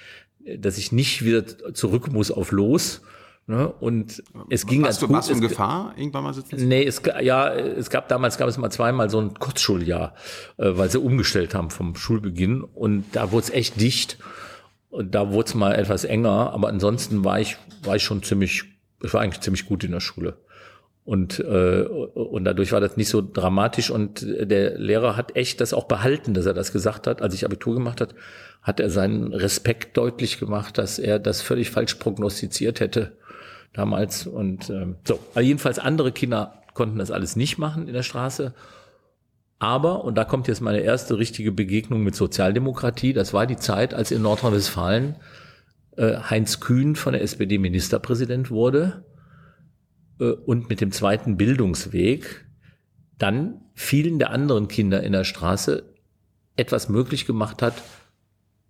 dass ich nicht wieder zurück muss auf los. Ne? Und es ging Warst ganz du, gut. warst du in Es- Gefahr, irgendwann mal sitzen? Nee, es, ja, es gab damals gab es mal zweimal so ein Kurzschuljahr, äh, weil sie umgestellt haben vom Schulbeginn und da wurde es echt dicht und da wurde es mal etwas enger, aber ansonsten war ich war ich schon ziemlich, ich war eigentlich ziemlich gut in der Schule und äh, und dadurch war das nicht so dramatisch und der Lehrer hat echt das auch behalten, dass er das gesagt hat, als ich Abitur gemacht hat, hat er seinen Respekt deutlich gemacht, dass er das völlig falsch prognostiziert hätte damals. Und ähm, so, also jedenfalls andere Kinder konnten das alles nicht machen in der Straße. Aber, und da kommt jetzt meine erste richtige Begegnung mit Sozialdemokratie, das war die Zeit, als in Nordrhein-Westfalen äh, Heinz Kühn von der SPD Ministerpräsident wurde äh, und mit dem zweiten Bildungsweg dann vielen der anderen Kinder in der Straße etwas möglich gemacht hat,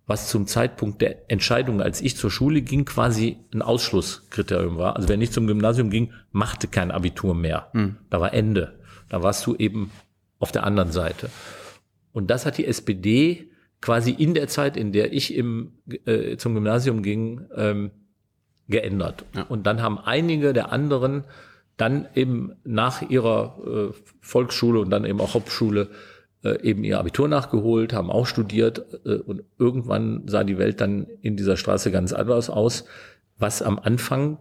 was zum Zeitpunkt der Entscheidung, als ich zur Schule ging, quasi ein Ausschlusskriterium war. Also wer nicht zum Gymnasium ging, machte kein Abitur mehr. Da war Ende. Da warst du eben auf der anderen Seite. Und das hat die SPD quasi in der Zeit, in der ich im, äh, zum Gymnasium ging, ähm, geändert. Ja. Und dann haben einige der anderen dann eben nach ihrer äh, Volksschule und dann eben auch Hauptschule äh, eben ihr Abitur nachgeholt, haben auch studiert äh, und irgendwann sah die Welt dann in dieser Straße ganz anders aus, was am Anfang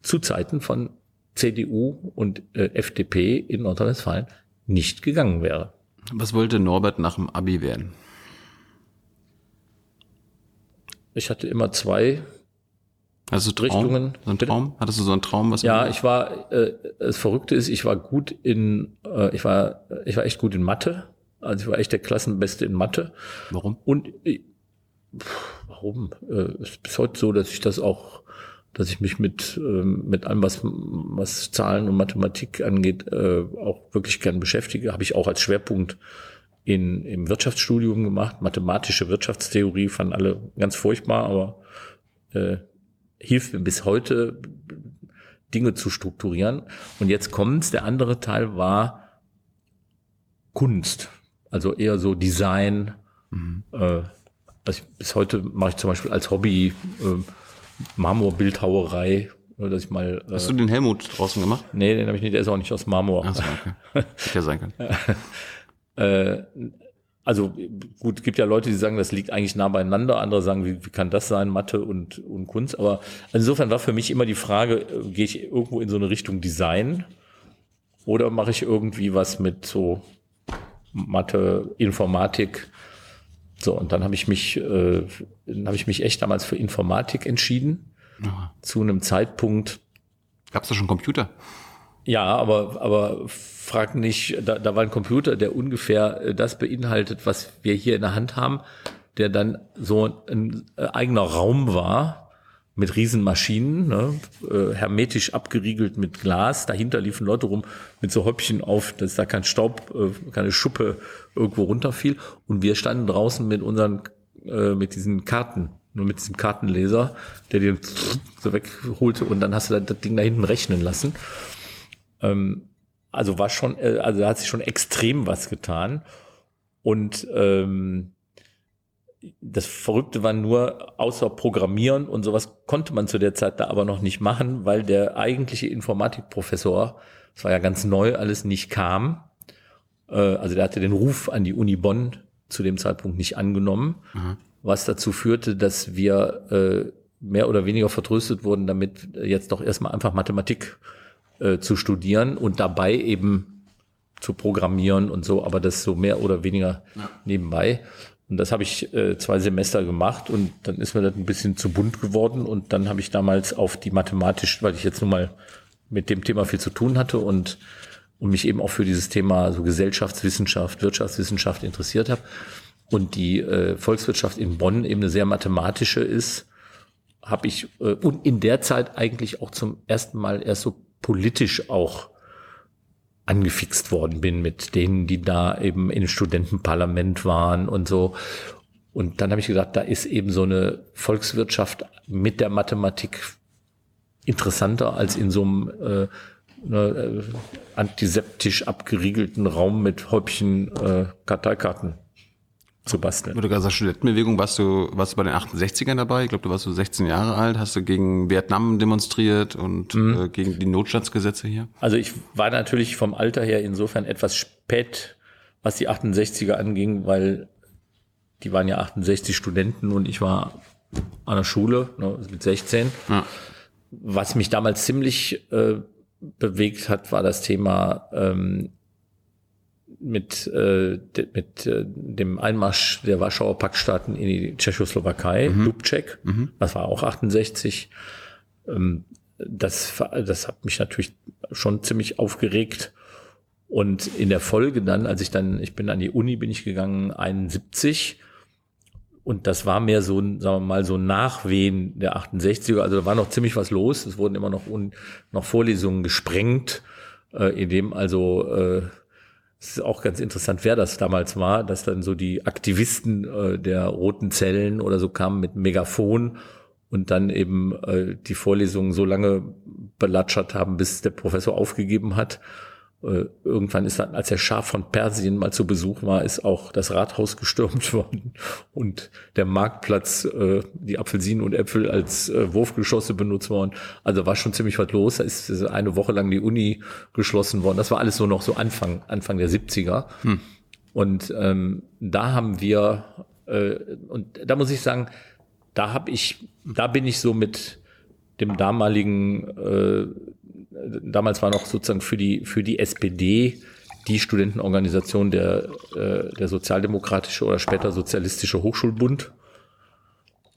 zu Zeiten von CDU und äh, FDP in Nordrhein-Westfalen nicht gegangen wäre. Was wollte Norbert nach dem Abi werden? Ich hatte immer zwei Also Traum, Richtungen. So ein? Traum? Hattest du so einen Traum? Was Ja, ich war, äh, das Verrückte ist, ich war gut in, äh, ich war, ich war echt gut in Mathe. Also ich war echt der Klassenbeste in Mathe. Warum? Und äh, pff, warum? Äh, ist bis heute so, dass ich das auch, dass ich mich mit ähm, mit allem, was was Zahlen und Mathematik angeht, äh, auch wirklich gern beschäftige. Habe ich auch als Schwerpunkt in im Wirtschaftsstudium gemacht. Mathematische Wirtschaftstheorie fanden alle ganz furchtbar, aber äh, hilft mir bis heute Dinge zu strukturieren. Und jetzt kommt's. Der andere Teil war Kunst, also eher so Design. Äh, also bis heute mache ich zum Beispiel als Hobby äh, Marmorbildhauerei, dass ich mal. Äh, Hast du den Helmut draußen gemacht? nee, den habe ich nicht. Der ist auch nicht aus Marmor. Achso, okay. Hätte ja sein können. Äh, also gut, gibt ja Leute, die sagen, das liegt eigentlich nah beieinander. Andere sagen, wie, wie kann das sein, Mathe und, und Kunst? Aber insofern war für mich immer die Frage, äh, gehe ich irgendwo in so eine Richtung Design oder mache ich irgendwie was mit so Mathe, Informatik? So, und dann habe ich mich, äh, dann habe ich mich echt damals für Informatik entschieden. Zu einem Zeitpunkt, Gab's da schon Computer? Ja, aber, aber frag nicht, da, da war ein Computer, der ungefähr äh, das beinhaltet, was wir hier in der Hand haben, der dann so ein äh, eigener Raum war mit riesen Maschinen, ne, äh, hermetisch abgeriegelt mit Glas. Dahinter liefen Leute rum mit so Häubchen auf, dass da kein Staub, keine Schuppe irgendwo runterfiel. Und wir standen draußen mit unseren, mit diesen Karten, nur mit diesem Kartenleser, der den so wegholte und dann hast du das Ding da hinten rechnen lassen. Ähm, also war schon, äh, also da hat sich schon extrem was getan. Und ähm, das Verrückte war nur, außer Programmieren und sowas konnte man zu der Zeit da aber noch nicht machen, weil der eigentliche Informatikprofessor, das war ja ganz neu, alles nicht kam. Äh, also der hatte den Ruf an die Uni Bonn zu dem Zeitpunkt nicht angenommen, was dazu führte, dass wir äh, mehr oder weniger vertröstet wurden, damit jetzt doch erstmal einfach Mathematik äh, zu studieren und dabei eben zu programmieren und so, aber das so mehr oder weniger nebenbei. Und das habe ich äh, zwei Semester gemacht und dann ist mir das ein bisschen zu bunt geworden und dann habe ich damals auf die mathematisch, weil ich jetzt nun mal mit dem Thema viel zu tun hatte und, und mich eben auch für dieses Thema so Gesellschaftswissenschaft, Wirtschaftswissenschaft interessiert habe und die äh, Volkswirtschaft in Bonn eben eine sehr mathematische ist, habe ich äh, und in der Zeit eigentlich auch zum ersten Mal erst so politisch auch angefixt worden bin mit denen, die da eben im Studentenparlament waren und so. Und dann habe ich gedacht, da ist eben so eine Volkswirtschaft mit der Mathematik interessanter als in so einem äh, ne, äh, antiseptisch abgeriegelten Raum mit Häubchen äh, Karteikarten zu basteln. Gerade sagst, Studentenbewegung, warst du, warst du bei den 68ern dabei? Ich glaube, du warst so 16 Jahre alt, hast du gegen Vietnam demonstriert und äh, gegen die Notstandsgesetze hier? Also ich war natürlich vom Alter her insofern etwas spät, was die 68er anging, weil die waren ja 68 Studenten und ich war an der Schule ne, mit 16. Ja. Was mich damals ziemlich äh, bewegt hat, war das Thema ähm, mit, äh, de, mit äh, dem Einmarsch der Warschauer Paktstaaten in die Tschechoslowakei, Dubček, das war auch 68. Ähm, das, das hat mich natürlich schon ziemlich aufgeregt. Und in der Folge dann, als ich dann, ich bin an die Uni, bin ich gegangen, 71. Und das war mehr so, ein, sagen wir mal, so ein Nachwehen der 68er. Also da war noch ziemlich was los. Es wurden immer noch, un, noch Vorlesungen gesprengt, äh, in dem also, äh, es ist auch ganz interessant, wer das damals war, dass dann so die Aktivisten äh, der roten Zellen oder so kamen mit Megafon und dann eben äh, die Vorlesungen so lange belatschert haben, bis der Professor aufgegeben hat. Äh, irgendwann ist dann, als der Schah von Persien mal zu Besuch war, ist auch das Rathaus gestürmt worden und der Marktplatz, äh, die Apfelsinen und Äpfel als äh, Wurfgeschosse benutzt worden. Also war schon ziemlich was los. Da ist eine Woche lang die Uni geschlossen worden. Das war alles so noch so Anfang, Anfang der 70er. Hm. Und ähm, da haben wir, äh, und da muss ich sagen, da habe ich, da bin ich so mit dem damaligen äh, damals war noch sozusagen für die, für die SPD die Studentenorganisation der, äh, der Sozialdemokratische oder später Sozialistische Hochschulbund.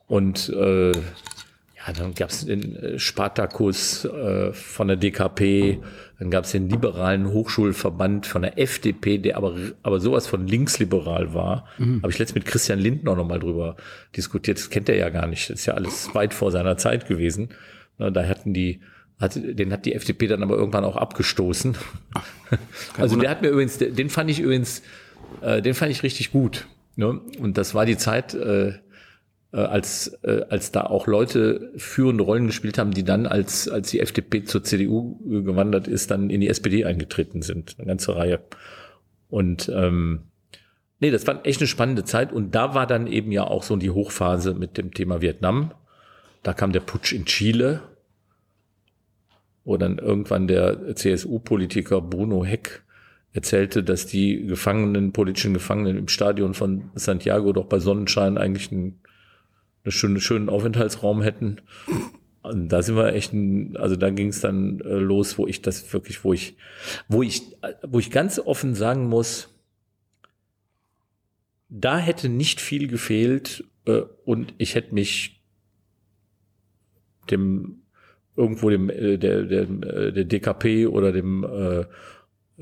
Und äh, ja, dann gab es den äh, Spartakus äh, von der DKP, dann gab es den liberalen Hochschulverband von der FDP, der aber, aber sowas von linksliberal war. Mhm. Habe ich letztens mit Christian Lindner noch mal drüber diskutiert. Das kennt er ja gar nicht. Das ist ja alles weit vor seiner Zeit gewesen. Da hatten die hat, den hat die FDP dann aber irgendwann auch abgestoßen. also der hat mir übrigens, den fand ich übrigens, äh, den fand ich richtig gut. Ne? Und das war die Zeit, äh, äh, als, äh, als da auch Leute führende Rollen gespielt haben, die dann, als, als die FDP zur CDU gewandert ist, dann in die SPD eingetreten sind. Eine ganze Reihe. Und ähm, nee, das war echt eine spannende Zeit. Und da war dann eben ja auch so die Hochphase mit dem Thema Vietnam. Da kam der Putsch in Chile wo dann irgendwann der CSU-Politiker Bruno Heck erzählte, dass die Gefangenen, politischen Gefangenen im Stadion von Santiago doch bei Sonnenschein eigentlich einen, einen schönen, schönen Aufenthaltsraum hätten. Und da sind wir echt, ein, also da ging es dann äh, los, wo ich das wirklich, wo ich, wo ich, wo ich ganz offen sagen muss, da hätte nicht viel gefehlt äh, und ich hätte mich dem irgendwo dem äh, der, der, äh, der DKP oder dem äh,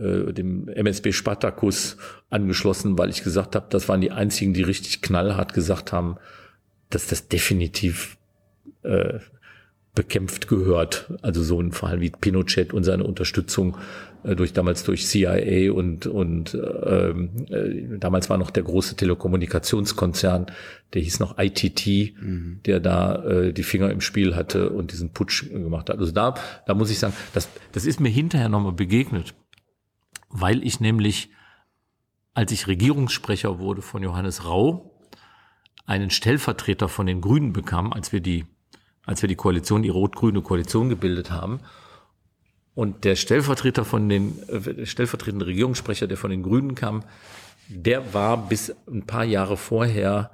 äh dem MSB Spartacus angeschlossen, weil ich gesagt habe, das waren die einzigen, die richtig knallhart gesagt haben, dass das definitiv äh, bekämpft gehört. Also so ein Fall wie Pinochet und seine Unterstützung äh, durch damals durch CIA und und ähm, äh, damals war noch der große Telekommunikationskonzern, der hieß noch ITT, mhm. der da äh, die Finger im Spiel hatte und diesen Putsch gemacht hat. Also da da muss ich sagen, das das ist mir hinterher nochmal begegnet, weil ich nämlich als ich Regierungssprecher wurde von Johannes Rau, einen Stellvertreter von den Grünen bekam, als wir die als wir die Koalition, die rot-grüne Koalition gebildet haben. Und der Stellvertreter von den, äh, stellvertretende Regierungssprecher, der von den Grünen kam, der war bis ein paar Jahre vorher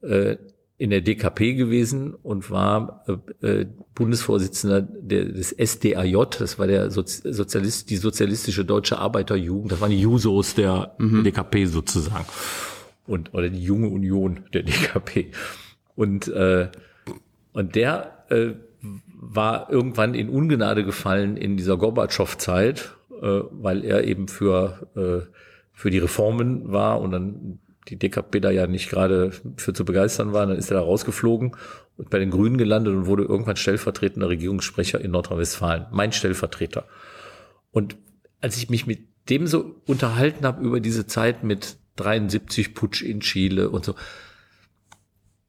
äh, in der DKP gewesen und war äh, äh Bundesvorsitzender der, des SDAJ, das war der Sozialist, die sozialistische deutsche Arbeiterjugend, das waren die Jusos der mhm. DKP sozusagen. Und, oder die junge Union der DKP. Und äh, und der äh, war irgendwann in Ungnade gefallen in dieser Gorbatschow-Zeit, äh, weil er eben für, äh, für die Reformen war und dann die DKP da ja nicht gerade für zu begeistern war. Dann ist er da rausgeflogen und bei den Grünen gelandet und wurde irgendwann stellvertretender Regierungssprecher in Nordrhein-Westfalen. Mein Stellvertreter. Und als ich mich mit dem so unterhalten habe über diese Zeit mit 73 Putsch in Chile und so,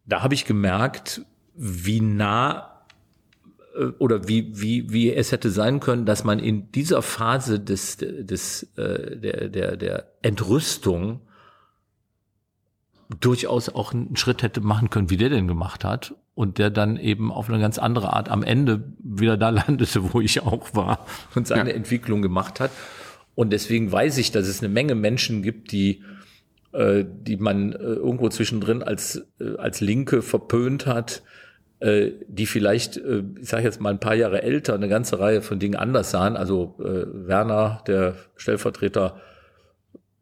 da habe ich gemerkt, wie nah äh, oder wie, wie, wie es hätte sein können, dass man in dieser Phase des, des, äh, der, der, der Entrüstung durchaus auch einen Schritt hätte machen können, wie der denn gemacht hat. Und der dann eben auf eine ganz andere Art am Ende wieder da landete, wo ich auch war und seine ja. Entwicklung gemacht hat. Und deswegen weiß ich, dass es eine Menge Menschen gibt, die, äh, die man äh, irgendwo zwischendrin als, als Linke verpönt hat, äh, die vielleicht, äh, ich sage jetzt mal ein paar Jahre älter, eine ganze Reihe von Dingen anders sahen. Also äh, Werner, der Stellvertreter,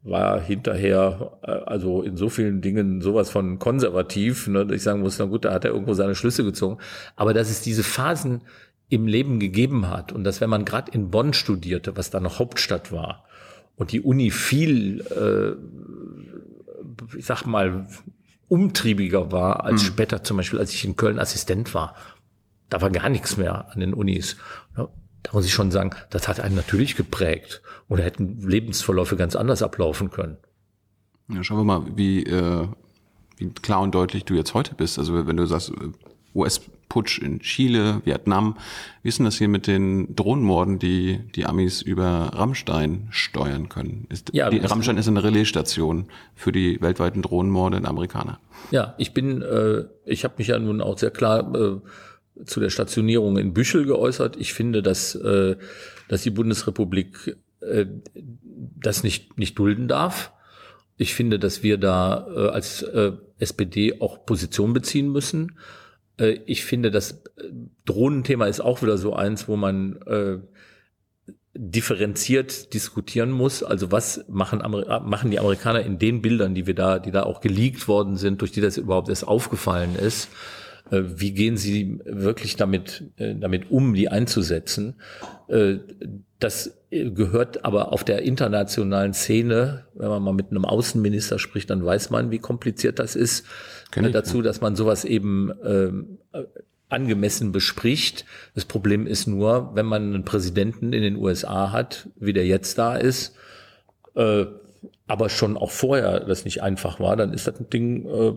war hinterher äh, also in so vielen Dingen sowas von konservativ, ne, dass ich sagen muss, na gut, da hat er irgendwo seine Schlüsse gezogen. Aber dass es diese Phasen im Leben gegeben hat und dass wenn man gerade in Bonn studierte, was da noch Hauptstadt war und die Uni viel, äh, ich sag mal, umtriebiger war als mhm. später zum Beispiel, als ich in Köln Assistent war. Da war gar nichts mehr an den Unis. Da muss ich schon sagen, das hat einen natürlich geprägt. Oder hätten Lebensverläufe ganz anders ablaufen können. Ja, schauen wir mal, wie, äh, wie klar und deutlich du jetzt heute bist. Also wenn du sagst, US Putsch in Chile, Vietnam. Wie ist denn das hier mit den Drohnenmorden, die die Amis über Rammstein steuern können? Ist, Ja, die, Rammstein ist eine Relaisstation für die weltweiten Drohnenmorde der Amerikaner. Ja, ich bin, äh, ich habe mich ja nun auch sehr klar äh, zu der Stationierung in Büchel geäußert. Ich finde, dass, äh, dass die Bundesrepublik äh, das nicht, nicht dulden darf. Ich finde, dass wir da äh, als äh, SPD auch Position beziehen müssen. Äh, ich finde, das äh, Drohnenthema ist auch wieder so eins, wo man äh, differenziert diskutieren muss. Also was machen, Amer machen die Amerikaner in den Bildern, die wir da, die da auch geleakt worden sind, durch die das überhaupt erst aufgefallen ist? Äh, Wie gehen sie wirklich damit, äh, damit um, die einzusetzen? Äh, Das äh, gehört aber auf der internationalen Szene, wenn man mal mit einem Außenminister spricht, dann weiß man, wie kompliziert das ist. Kenn ich, Dazu, dass man sowas eben ähm, äh, angemessen bespricht. Das Problem ist nur, wenn man einen Präsidenten in den USA hat, wie der jetzt da ist, äh, aber schon auch vorher das nicht einfach war, dann ist das ein Ding, äh,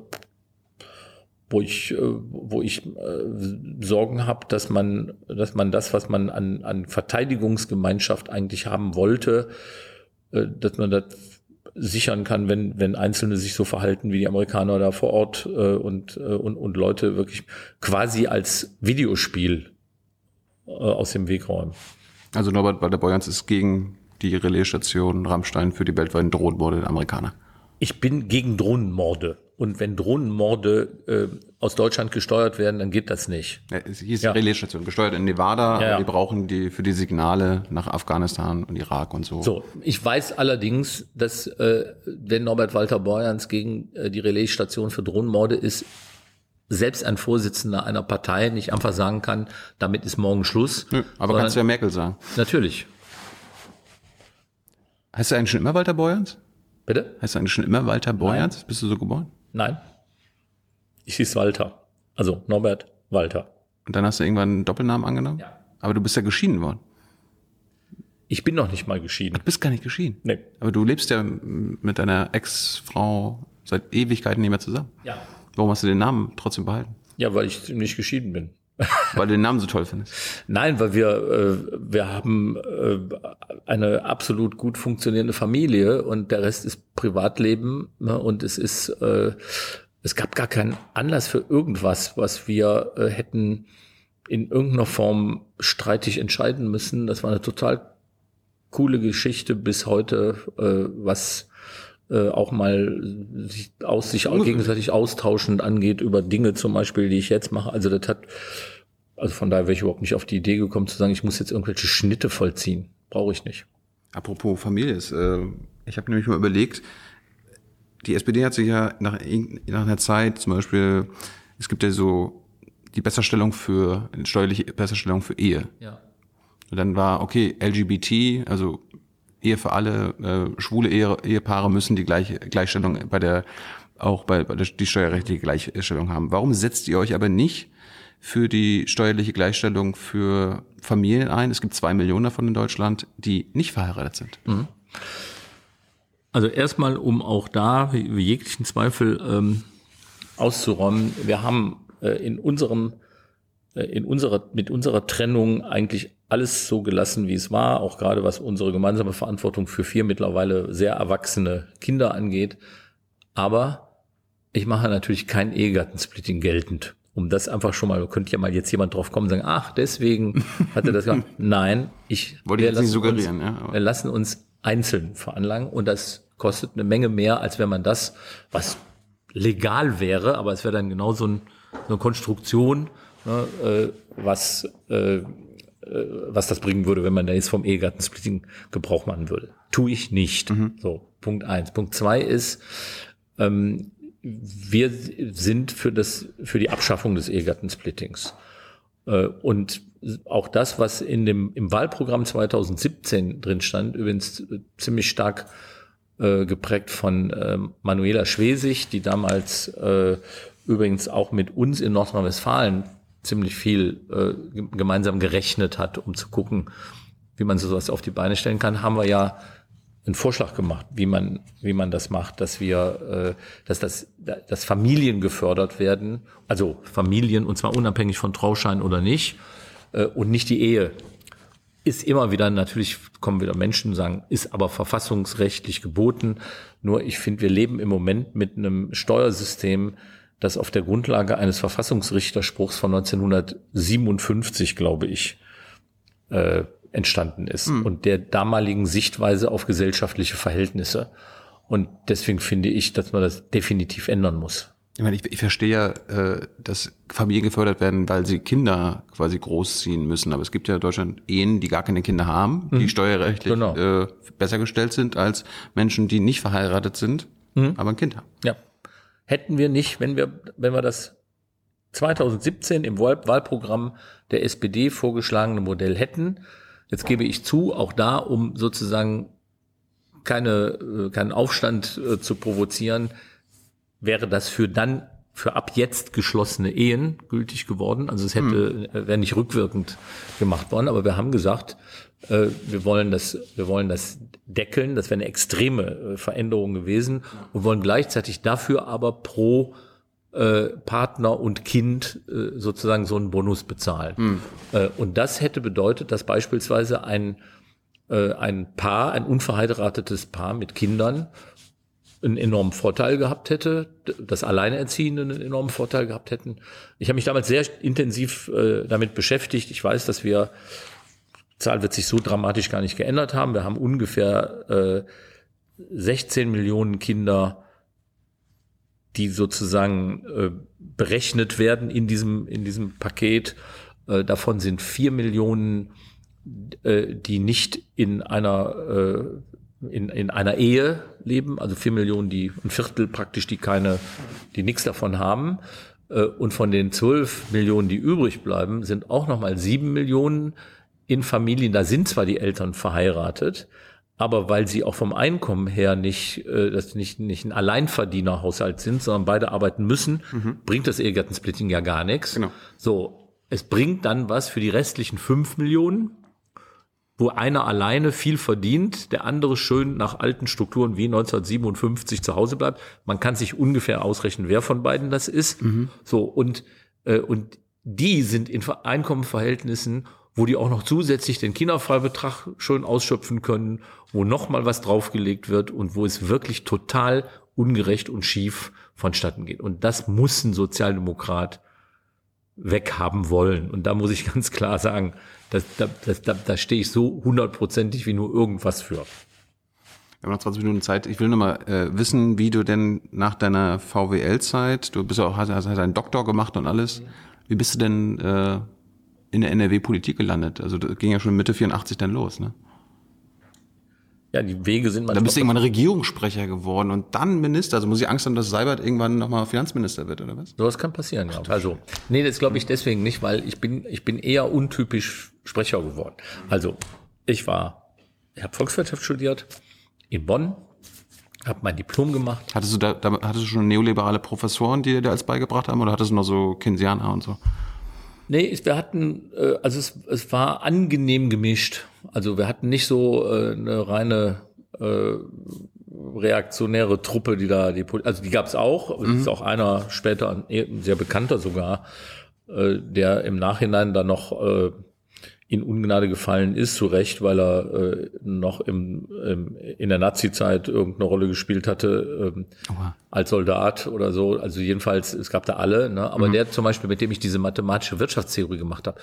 wo ich, äh, wo ich äh, Sorgen habe, dass man, dass man das, was man an, an Verteidigungsgemeinschaft eigentlich haben wollte, äh, dass man das sichern kann, wenn, wenn Einzelne sich so verhalten wie die Amerikaner da vor Ort äh, und, äh, und, und Leute wirklich quasi als Videospiel äh, aus dem Weg räumen. Also Norbert Walter-Borjans ist gegen die Relaisstation Rammstein für die weltweiten Drohnenmorde der Amerikaner. Ich bin gegen Drohnenmorde. Und wenn Drohnenmorde äh, aus Deutschland gesteuert werden, dann geht das nicht. Ja, es- hier ist Ja. die Relaisstation, gesteuert in Nevada. Ja, ja. Die brauchen die für die Signale nach Afghanistan und Irak und so. So, ich weiß allerdings, dass äh, wenn Norbert Walter Borjans gegen äh, die Relaisstation für Drohnenmorde ist, selbst ein Vorsitzender einer Partei nicht einfach sagen kann, damit ist morgen Schluss. Nö, aber sondern- kannst du ja Merkel sagen. Natürlich. Heißt du eigentlich schon immer Walter Borjans? Bitte? Heißt du eigentlich schon immer Walter Borjans? Bist du so geboren? Nein. Ich hieß Walter. Also Norbert Walter. Und dann hast du irgendwann einen Doppelnamen angenommen? Ja. Aber du bist ja geschieden worden. Ich bin noch nicht mal geschieden. Du bist gar nicht geschieden. Nee. Aber du lebst ja mit deiner Ex-Frau seit Ewigkeiten nicht mehr zusammen. Ja. Warum hast du den Namen trotzdem behalten? Ja, weil ich nicht geschieden bin. Weil du den Namen so toll findest. Nein, weil wir, äh, wir haben äh, eine absolut gut funktionierende Familie und der Rest ist Privatleben ne? und es ist, äh, es gab gar keinen Anlass für irgendwas, was wir äh, hätten in irgendeiner Form streitig entscheiden müssen. Das war eine total coole Geschichte bis heute, äh, was äh, auch mal sich, aus, sich auch gegenseitig austauschend angeht über Dinge zum Beispiel, die ich jetzt mache. Also das hat, also von daher wäre ich überhaupt nicht auf die Idee gekommen zu sagen, ich muss jetzt irgendwelche Schnitte vollziehen. Brauche ich nicht. Apropos Familie, ist, äh, ich habe nämlich mal überlegt, die SPD hat sich ja nach, nach einer Zeit, zum Beispiel, es gibt ja so die Besserstellung für, steuerliche Besserstellung für Ehe. Ja. Und dann war, okay, LGBT, also Ehe für alle, äh, schwule Ehe, Ehepaare müssen die gleiche Gleichstellung bei der, auch bei, bei der, die steuerrechtliche Gleichstellung haben. Warum setzt ihr euch aber nicht für die steuerliche Gleichstellung für Familien ein? Es gibt zwei Millionen davon in Deutschland, die nicht verheiratet sind. Also erstmal, um auch da jeglichen Zweifel ähm, auszuräumen, wir haben äh, in unserem äh, in unserer mit unserer Trennung eigentlich alles so gelassen, wie es war, auch gerade was unsere gemeinsame Verantwortung für vier mittlerweile sehr erwachsene Kinder angeht. Aber ich mache natürlich kein Ehegattensplitting geltend. Um das einfach schon mal, könnte ja mal jetzt jemand drauf kommen und sagen, ach, deswegen hat er das gemacht. Nein, ich Wollte jetzt nicht lassen uns- suggerieren, ja, wir lassen uns einzeln veranlangen und das kostet eine Menge mehr, als wenn man das, was legal wäre, aber es wäre dann genau so, ein, eine Konstruktion, ne, äh, was, äh, äh, was das bringen würde, wenn man da jetzt vom Ehegattensplitting Gebrauch machen würde. Tue ich nicht. So, Punkt eins. Punkt zwei ist, ähm, wir sind für das, für die Abschaffung des Ehegattensplittings. Äh, Und auch das, was in dem, im Wahlprogramm 2017 drin stand, übrigens äh, ziemlich stark äh, geprägt von äh, Manuela Schwesig, die damals äh, übrigens auch mit uns in Nordrhein-Westfalen ziemlich viel äh, ge- gemeinsam gerechnet hat, um zu gucken, wie man sowas auf die Beine stellen kann, haben wir ja einen Vorschlag gemacht, wie man, wie man das macht, dass wir, äh, dass das, dass Familien gefördert werden, also Familien und zwar unabhängig von Trauschein oder nicht, äh, und nicht die Ehe. Ist immer wieder, natürlich kommen wieder Menschen sagen, ist aber verfassungsrechtlich geboten. Nur ich finde, wir leben im Moment mit einem Steuersystem, das auf der Grundlage eines Verfassungsrichterspruchs von 1957, glaube ich, äh, entstanden ist Hm. und der damaligen Sichtweise auf gesellschaftliche Verhältnisse. Und deswegen finde ich, dass man das definitiv ändern muss. Ich meine, ich, ich verstehe ja, äh, dass Familien gefördert werden, weil sie Kinder quasi großziehen müssen. Aber es gibt ja in Deutschland Ehen, die gar keine Kinder haben, die steuerrechtlich Genau. äh, besser gestellt sind als Menschen, die nicht verheiratet sind, aber ein Kind haben. Ja. Hätten wir nicht, wenn wir, wenn wir das 2017 im Wahl Wahlprogramm der SPD vorgeschlagene Modell hätten, jetzt gebe ich zu, auch da, um sozusagen keine, äh, keinen Aufstand äh, zu provozieren, wäre das für dann für ab jetzt geschlossene Ehen gültig geworden. Also es hätte äh, wäre nicht rückwirkend gemacht worden, aber wir haben gesagt, äh, wir wollen das, wir wollen das deckeln. Das wäre eine extreme äh, Veränderung gewesen und wollen gleichzeitig dafür aber pro äh, Partner und Kind äh, sozusagen so einen Bonus bezahlen. Äh, und das hätte bedeutet, dass beispielsweise ein ein Paar, ein unverheiratetes Paar mit Kindern einen enormen Vorteil gehabt hätte, das Alleinerziehende einen enormen Vorteil gehabt hätten. Ich habe mich damals sehr intensiv äh, damit beschäftigt. Ich weiß, dass wir, die Zahl wird sich so dramatisch gar nicht geändert haben. Wir haben ungefähr äh, 16 Millionen Kinder, die sozusagen äh, berechnet werden in diesem, in diesem Paket. Äh, davon sind vier Millionen äh, die nicht in einer äh, in, in einer Ehe leben, also vier Millionen, die ein Viertel praktisch, die keine, die nichts davon haben. Äh, Und von den zwölf Millionen, die übrig bleiben, sind auch nochmal sieben Millionen in Familien. Da sind zwar die Eltern verheiratet, aber weil sie auch vom Einkommen her nicht, äh, das nicht, nicht ein Alleinverdienerhaushalt sind, sondern beide arbeiten müssen, bringt das Ehegattensplitting ja gar nichts. Genau. So, es bringt dann was für die restlichen fünf Millionen, wo einer alleine viel verdient, der andere schön nach alten Strukturen wie 1957 zu Hause bleibt. Man kann sich ungefähr ausrechnen, wer von beiden das ist. So und äh, und die sind in Ver- Einkommenverhältnissen, wo die auch noch zusätzlich den Kinderfreibetrag schön ausschöpfen können, wo noch mal was draufgelegt wird und wo es wirklich total ungerecht und schief vonstatten geht. Und das muss ein Sozialdemokrat weghaben wollen. Und da muss ich ganz klar sagen, das, da, das, da, da stehe ich so hundertprozentig wie nur irgendwas für. Wir haben noch 20 Minuten Zeit. Ich will noch mal äh, wissen, wie du denn nach deiner VWL-Zeit, du bist ja auch, hast, hast einen Doktor gemacht und alles, wie bist du denn äh, in der NRW-Politik gelandet? Also das ging ja schon Mitte 84 dann los, ne? Ja, die Wege sind Dann manchmal. bist du irgendwann Regierungssprecher geworden und dann Minister. Also muss ich Angst haben, dass Seibert irgendwann nochmal Finanzminister wird, oder was? Sowas kann passieren, ja. Also, nee, das glaube ich deswegen nicht, weil ich bin, ich bin eher untypisch Sprecher geworden. Also, ich war, ich habe Volkswirtschaft studiert in Bonn, habe mein Diplom gemacht. Hattest du da, da hattest du schon neoliberale Professoren, die dir da alles beigebracht haben, oder hattest du noch so Keynesianer und so? Nee, wir hatten, äh, also es, es war angenehm gemischt. Also wir hatten nicht so äh, eine reine äh, reaktionäre Truppe, die da, die, also die gab es auch. Es ist auch einer später, ein sehr bekannter sogar, äh, der im Nachhinein dann noch äh, in Ungnade gefallen ist, zu Recht, weil er äh, noch im, im, in der Nazi-Zeit irgendeine Rolle gespielt hatte, ähm, als Soldat oder so. Also jedenfalls, es gab da alle, ne? aber der zum Beispiel, mit dem ich diese mathematische Wirtschaftstheorie gemacht habe,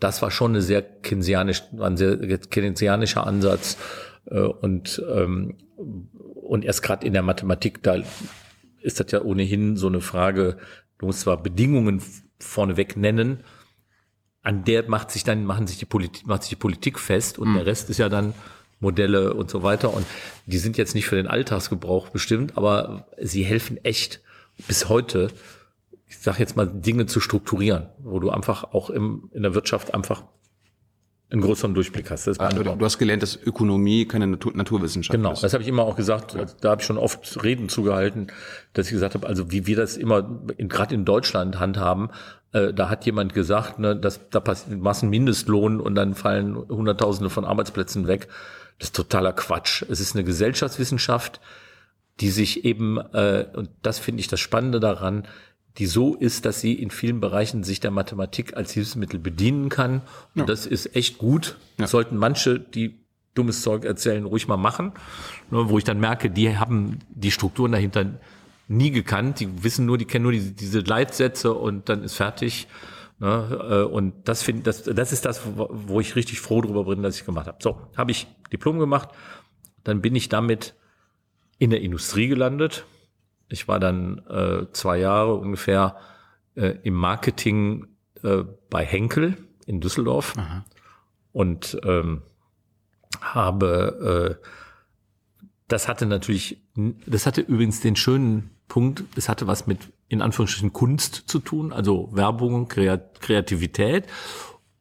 das war schon eine sehr keynesianisch, war ein sehr keynesianischer Ansatz. Äh, und, ähm, und erst gerade in der Mathematik, da ist das ja ohnehin so eine Frage, du musst zwar Bedingungen vorneweg nennen, an der macht sich dann, machen sich die Politik, macht sich die Politik fest und der Rest ist ja dann Modelle und so weiter. Und die sind jetzt nicht für den Alltagsgebrauch bestimmt, aber sie helfen echt bis heute, ich sage jetzt mal, Dinge zu strukturieren, wo du einfach auch im, in der Wirtschaft einfach einen größeren Durchblick hast. Ah, du, du hast gelernt, dass Ökonomie keine Natur, Naturwissenschaft Genau, ist. das habe ich immer auch gesagt. Also, da habe ich schon oft Reden zugehalten, dass ich gesagt habe, also wie wir das immer in, gerade in Deutschland handhaben, äh, da hat jemand gesagt, ne, dass da passiert, du machst einen Mindestlohn und dann fallen Hunderttausende von Arbeitsplätzen weg. Das ist totaler Quatsch. Es ist eine Gesellschaftswissenschaft, die sich eben, äh, und das finde ich das Spannende daran, die so ist, dass sie in vielen Bereichen sich der Mathematik als Hilfsmittel bedienen kann. Und Ja. das ist echt gut. Ja. Sollten manche, die dummes Zeug erzählen, ruhig mal machen. Nur wo ich dann merke, die haben die Strukturen dahinter nie gekannt. Die wissen nur, die kennen nur diese, diese Leitsätze und dann ist fertig. Ne? äh, Und das finde das, das ist das, wo- wo ich richtig froh drüber bin, dass ich gemacht habe. So, habe ich Diplom gemacht. Dann bin ich damit in der Industrie gelandet. Ich war dann äh, zwei Jahre ungefähr äh, im Marketing äh, bei Henkel in Düsseldorf und ähm, habe äh, das hatte natürlich, das hatte übrigens den schönen Punkt, es hatte was mit in Anführungsstrichen Kunst zu tun, also Werbung, Kreat Kreativität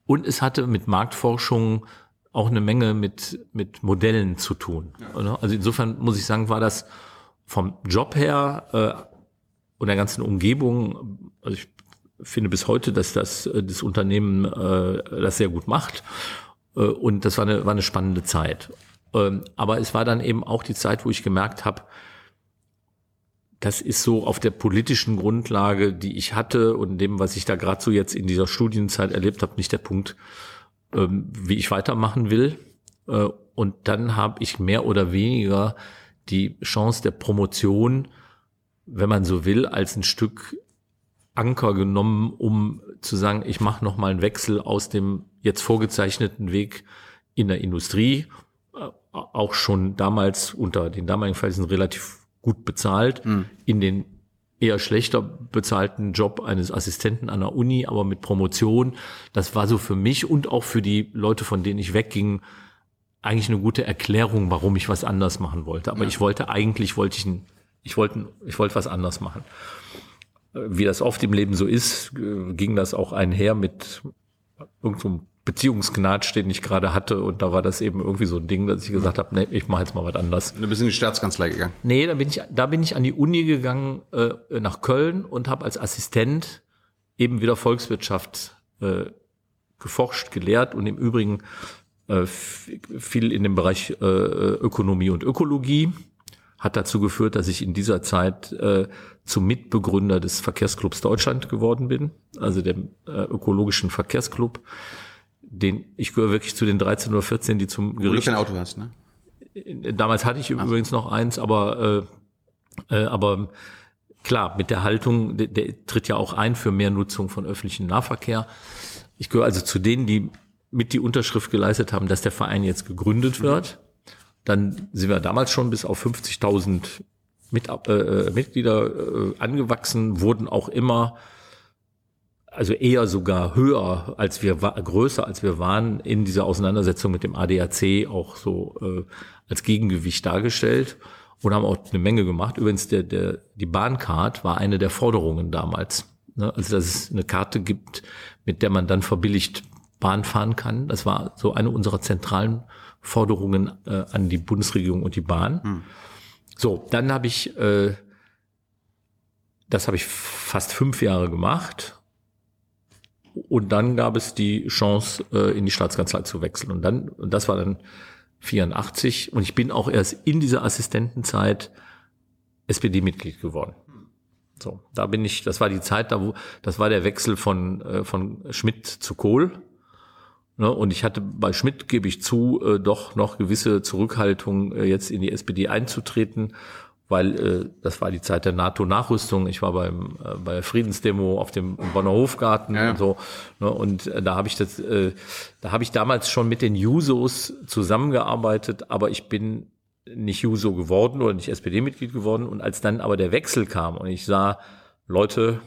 und es hatte mit Marktforschung auch eine Menge mit, mit Modellen zu tun. Oder? Also insofern muss ich sagen, war das vom Job her äh, und der ganzen Umgebung, also ich finde bis heute, dass das, äh, das Unternehmen äh, das sehr gut macht. Äh, und das war eine, war eine spannende Zeit. Ähm, aber es war dann eben auch die Zeit, wo ich gemerkt habe, das ist so auf der politischen Grundlage, die ich hatte und dem, was ich da gerade so jetzt in dieser Studienzeit erlebt habe, nicht der Punkt, ähm, wie ich weitermachen will. Äh, und dann habe ich mehr oder weniger die Chance der Promotion, wenn man so will, als ein Stück Anker genommen, um zu sagen, ich mache noch mal einen Wechsel aus dem jetzt vorgezeichneten Weg in der Industrie, äh, auch schon damals unter den damaligen Verhältnissen relativ gut bezahlt, in den eher schlechter bezahlten Job eines Assistenten an der Uni, aber mit Promotion. Das war so für mich und auch für die Leute, von denen ich wegging, eigentlich eine gute Erklärung, warum ich was anders machen wollte. Aber ich wollte eigentlich, wollte ich, ich wollte, ich wollte was anders machen. Wie das oft im Leben so ist, äh, ging das auch einher mit irgendeinem Beziehungsgnatsch, den ich gerade hatte. Und da war das eben irgendwie so ein Ding, dass ich gesagt habe, nee, ich mache jetzt mal was anderes. Du bist in die Staatskanzlei gegangen. Nee, da bin ich, da bin ich an die Uni gegangen, äh, nach Köln und habe als Assistent eben wieder Volkswirtschaft äh, geforscht, gelehrt und im Übrigen viel in dem Bereich äh, Ökonomie und Ökologie. Hat dazu geführt, dass ich in dieser Zeit äh, zum Mitbegründer des Verkehrsclubs Deutschland geworden bin, also dem äh, ökologischen Verkehrsclub. Den, ich gehöre wirklich zu den 13 oder 14, die zum Wo du Gericht kein Auto hast, ne? Damals hatte ich übrigens noch eins, aber äh, äh, aber klar, mit der Haltung, der, der tritt ja auch ein für mehr Nutzung von öffentlichem Nahverkehr. Ich gehöre also zu denen, die mit die Unterschrift geleistet haben, dass der Verein jetzt gegründet wird. Dann sind wir damals schon bis auf 50.000 mit, äh, Mitglieder äh, angewachsen, wurden auch immer also eher sogar höher als wir größer als wir waren in dieser Auseinandersetzung mit dem ADAC auch so äh, als Gegengewicht dargestellt und haben auch eine Menge gemacht. Übrigens der der die Bahncard war eine der Forderungen damals. Ne? Also dass es eine Karte gibt, mit der man dann verbilligt Bahn fahren kann. Das war so eine unserer zentralen Forderungen äh, an die Bundesregierung und die Bahn. So, dann habe ich äh, das habe ich fast fünf Jahre gemacht und dann gab es die Chance, äh, in die Staatskanzlei zu wechseln. Und dann, und das war dann 84. Und ich bin auch erst in dieser Assistentenzeit SPD-Mitglied geworden. So, da bin ich, das war die Zeit, da wo, das war der Wechsel von, äh, von Schmidt zu Kohl. Ne, und ich hatte bei Schmidt, gebe ich zu, äh, doch noch gewisse Zurückhaltung, äh, jetzt in die SPD einzutreten, weil äh, das war die Zeit der NATO-Nachrüstung. Ich war beim äh, bei der Friedensdemo auf dem Bonner Hofgarten Ja, ja. und so. Ne, und äh, da habe ich das, äh, da habe ich damals schon mit den Jusos zusammengearbeitet, aber ich bin nicht Juso geworden oder nicht SPD-Mitglied geworden. Und als dann aber der Wechsel kam und ich sah, Leute,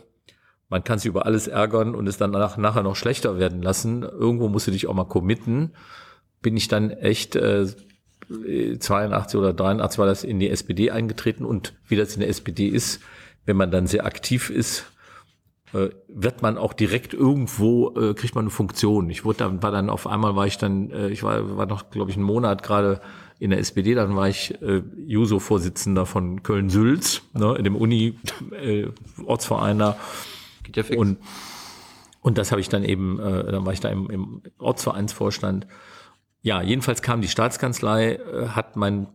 man kann sich über alles ärgern und es dann nach, nachher noch schlechter werden lassen. Irgendwo musst du dich auch mal committen. Bin ich dann echt äh, 82 oder 83 war das in die SPD eingetreten und wie das in der SPD ist, wenn man dann sehr aktiv ist, äh, wird man auch direkt irgendwo, äh, kriegt man eine Funktion. Ich wurde dann, war dann auf einmal war ich dann, äh, ich war, war noch, glaube ich, einen Monat gerade in der SPD, dann war ich äh, Juso-Vorsitzender von Köln-Sülz, ne, in dem Uni-Ortsverein da. Geht ja fix. Und, und das habe ich dann eben, äh, dann war ich da im, im Ortsvereinsvorstand Ja, jedenfalls kam die Staatskanzlei, äh, hat mein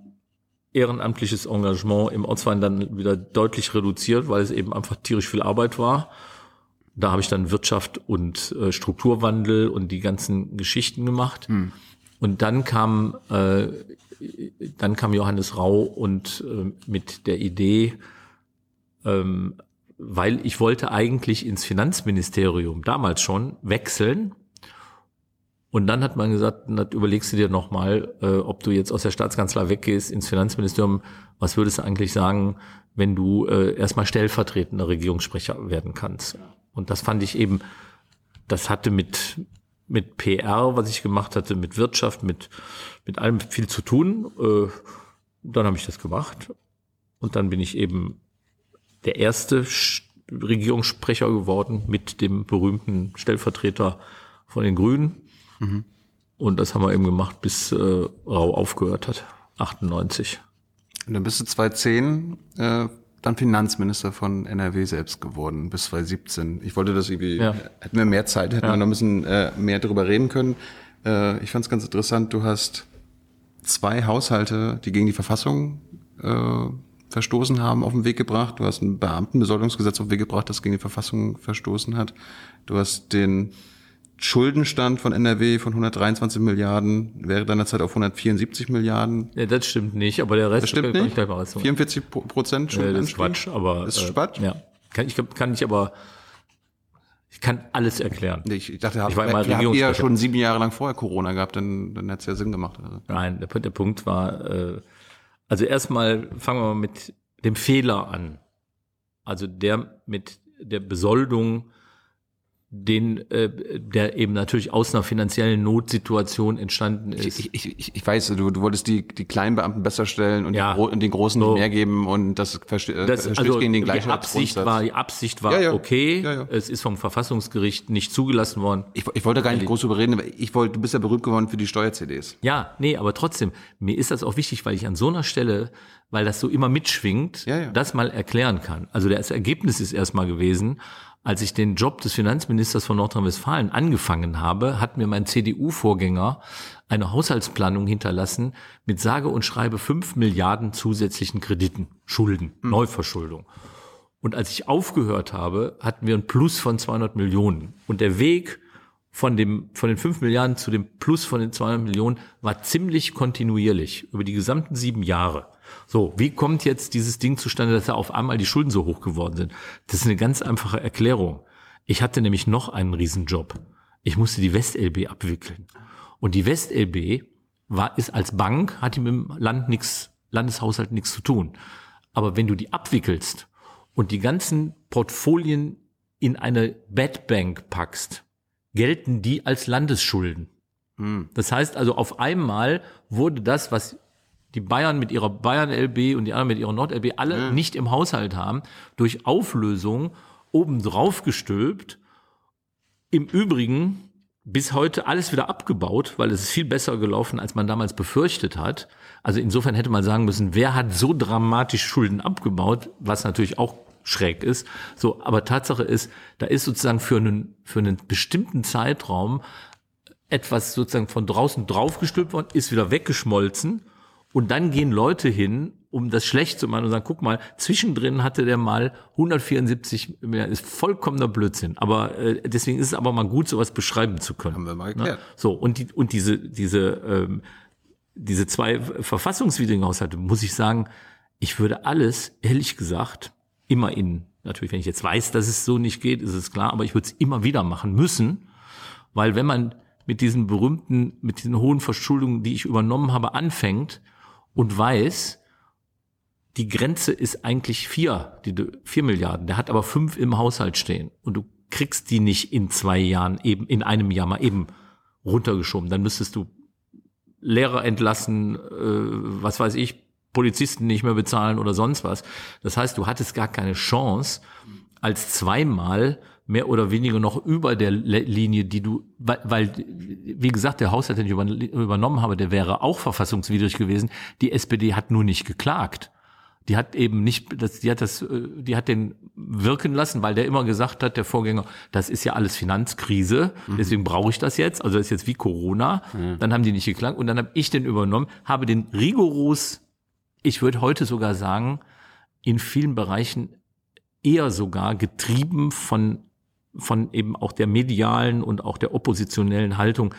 ehrenamtliches Engagement im Ortsverein dann wieder deutlich reduziert, weil es eben einfach tierisch viel Arbeit war. Da habe ich dann Wirtschaft und äh, Strukturwandel und die ganzen Geschichten gemacht. Und dann kam, äh, dann kam Johannes Rau und äh, mit der Idee, ähm, weil ich wollte eigentlich ins Finanzministerium damals schon wechseln. Und dann hat man gesagt, dann überlegst du dir nochmal, äh, ob du jetzt aus der Staatskanzlei weggehst ins Finanzministerium. Was würdest du eigentlich sagen, wenn du äh, erstmal stellvertretender Regierungssprecher werden kannst? Und das fand ich eben, das hatte mit, mit PR, was ich gemacht hatte, mit Wirtschaft, mit, mit allem viel zu tun. Äh, dann habe ich das gemacht. Und dann bin ich eben der erste Regierungssprecher geworden mit dem berühmten Stellvertreter von den Grünen. Und das haben wir eben gemacht, bis äh, Rau aufgehört hat. 98. Und dann bist du 2010 äh, dann Finanzminister von NRW selbst geworden, bis 2017. Ich wollte das irgendwie, Ja. hätten wir mehr Zeit, hätten wir noch ein bisschen äh, mehr darüber reden können. Äh, ich fand es ganz interessant, du hast zwei Haushalte, die gegen die Verfassung äh, verstoßen haben, auf den Weg gebracht. Du hast ein Beamtenbesoldungsgesetz auf den Weg gebracht, das gegen die Verfassung verstoßen hat. Du hast den Schuldenstand von NRW von 123 Milliarden, wäre deiner Zeit auf 174 Milliarden. Ja, das stimmt nicht, aber der Rest Das stimmt nicht. gleich mal was sagen. 44 Pro- Prozent Äh, das ist? Quatsch, aber. Das ist äh, Quatsch? Ja. Kann ich, kann ich aber, ich kann alles erklären. Ich dachte, Ich war immer habt ihr schon sieben Jahre lang vorher Corona gehabt, dann, dann hätte es ja Sinn gemacht. Also. Nein, der, Punkt- der Punkt war, äh, also erstmal fangen wir mal mit dem Fehler an. Also der mit der Besoldung, den, äh, der eben natürlich aus einer finanziellen Notsituation entstanden ist. Ich, ich, ich, ich weiß, du, du wolltest die, die kleinen Beamten besser stellen und, Ja. die, und den Großen So. nicht mehr geben und das, verste- äh, das, verstößt also gegen den die Absicht war, die Absicht war Ja, ja. okay. Es ist vom Verfassungsgericht nicht zugelassen worden. ich, ich wollte gar nicht groß drüber reden, aber ich wollte, du bist ja berühmt geworden für die Steuer-CDs. Ja, nee, aber trotzdem, mir ist das auch wichtig, weil ich an so einer Stelle, weil das so immer mitschwingt, das mal erklären kann. Also das Ergebnis ist erstmal gewesen, als ich den Job des Finanzministers von Nordrhein-Westfalen angefangen habe, hat mir mein CDU-Vorgänger eine Haushaltsplanung hinterlassen mit sage und schreibe fünf Milliarden zusätzlichen Krediten, Schulden, Neuverschuldung. Und als ich aufgehört habe, hatten wir ein Plus von 200 Millionen. Und der Weg von dem, von den 5 Milliarden zu dem Plus von den 200 Millionen war ziemlich kontinuierlich über die gesamten sieben Jahre. So, wie kommt jetzt dieses Ding zustande, dass da auf einmal die Schulden so hoch geworden sind? Das ist eine ganz einfache Erklärung. Ich hatte nämlich noch einen Riesenjob. Ich musste die WestLB abwickeln. Und die WestLB war, ist als Bank, hat die mit dem Land nix, Landeshaushalt nichts zu tun. Aber wenn du die abwickelst und die ganzen Portfolien in eine Bad Bank packst, gelten die als Landesschulden. Das heißt also, auf einmal wurde das, was die Bayern mit ihrer Bayern LB und die anderen mit ihrer Nord LB alle nicht im Haushalt haben, durch Auflösung obendrauf gestülpt. Im Übrigen bis heute alles wieder abgebaut, weil es ist viel besser gelaufen, als man damals befürchtet hat. Also insofern hätte man sagen müssen, wer hat so dramatisch Schulden abgebaut, was natürlich auch schräg ist. So, aber Tatsache ist, da ist sozusagen für einen, für einen bestimmten Zeitraum etwas sozusagen von draußen draufgestülpt worden, ist wieder weggeschmolzen und dann gehen Leute hin, um das schlecht zu machen und sagen, guck mal, zwischendrin hatte der mal 174 Milliarden, ist vollkommener Blödsinn. Aber äh, deswegen ist es aber mal gut, sowas beschreiben zu können. Haben wir mal Ne? geklärt. So, und, die, und diese, diese, ähm, diese zwei verfassungswidrigen Haushalte, muss ich sagen, ich würde alles, ehrlich gesagt, immer in, natürlich, wenn ich jetzt weiß, dass es so nicht geht, ist es klar, aber ich würde es immer wieder machen müssen, weil wenn man mit diesen berühmten, mit diesen hohen Verschuldungen, die ich übernommen habe, anfängt und weiß, die Grenze ist eigentlich vier, die, vier Milliarden. Der hat aber fünf im Haushalt stehen und du kriegst die nicht in zwei Jahren eben, in einem Jahr mal eben runtergeschoben. Dann müsstest du Lehrer entlassen, äh, was weiß ich, Polizisten nicht mehr bezahlen oder sonst was. Das heißt, du hattest gar keine Chance, als zweimal mehr oder weniger noch über der Linie, die du, weil, weil, wie gesagt, der Haushalt, den ich über, übernommen habe, der wäre auch verfassungswidrig gewesen. Die SPD hat nur nicht geklagt. Die hat eben nicht, das, die hat das, äh, die hat den wirken lassen, weil der immer gesagt hat, der Vorgänger, das ist ja alles Finanzkrise, deswegen brauche ich das jetzt. Also das ist jetzt wie Corona. Dann haben die nicht geklagt und dann habe ich den übernommen, habe den rigoros, ich würde heute sogar sagen, in vielen Bereichen eher sogar getrieben von von eben auch der medialen und auch der oppositionellen Haltung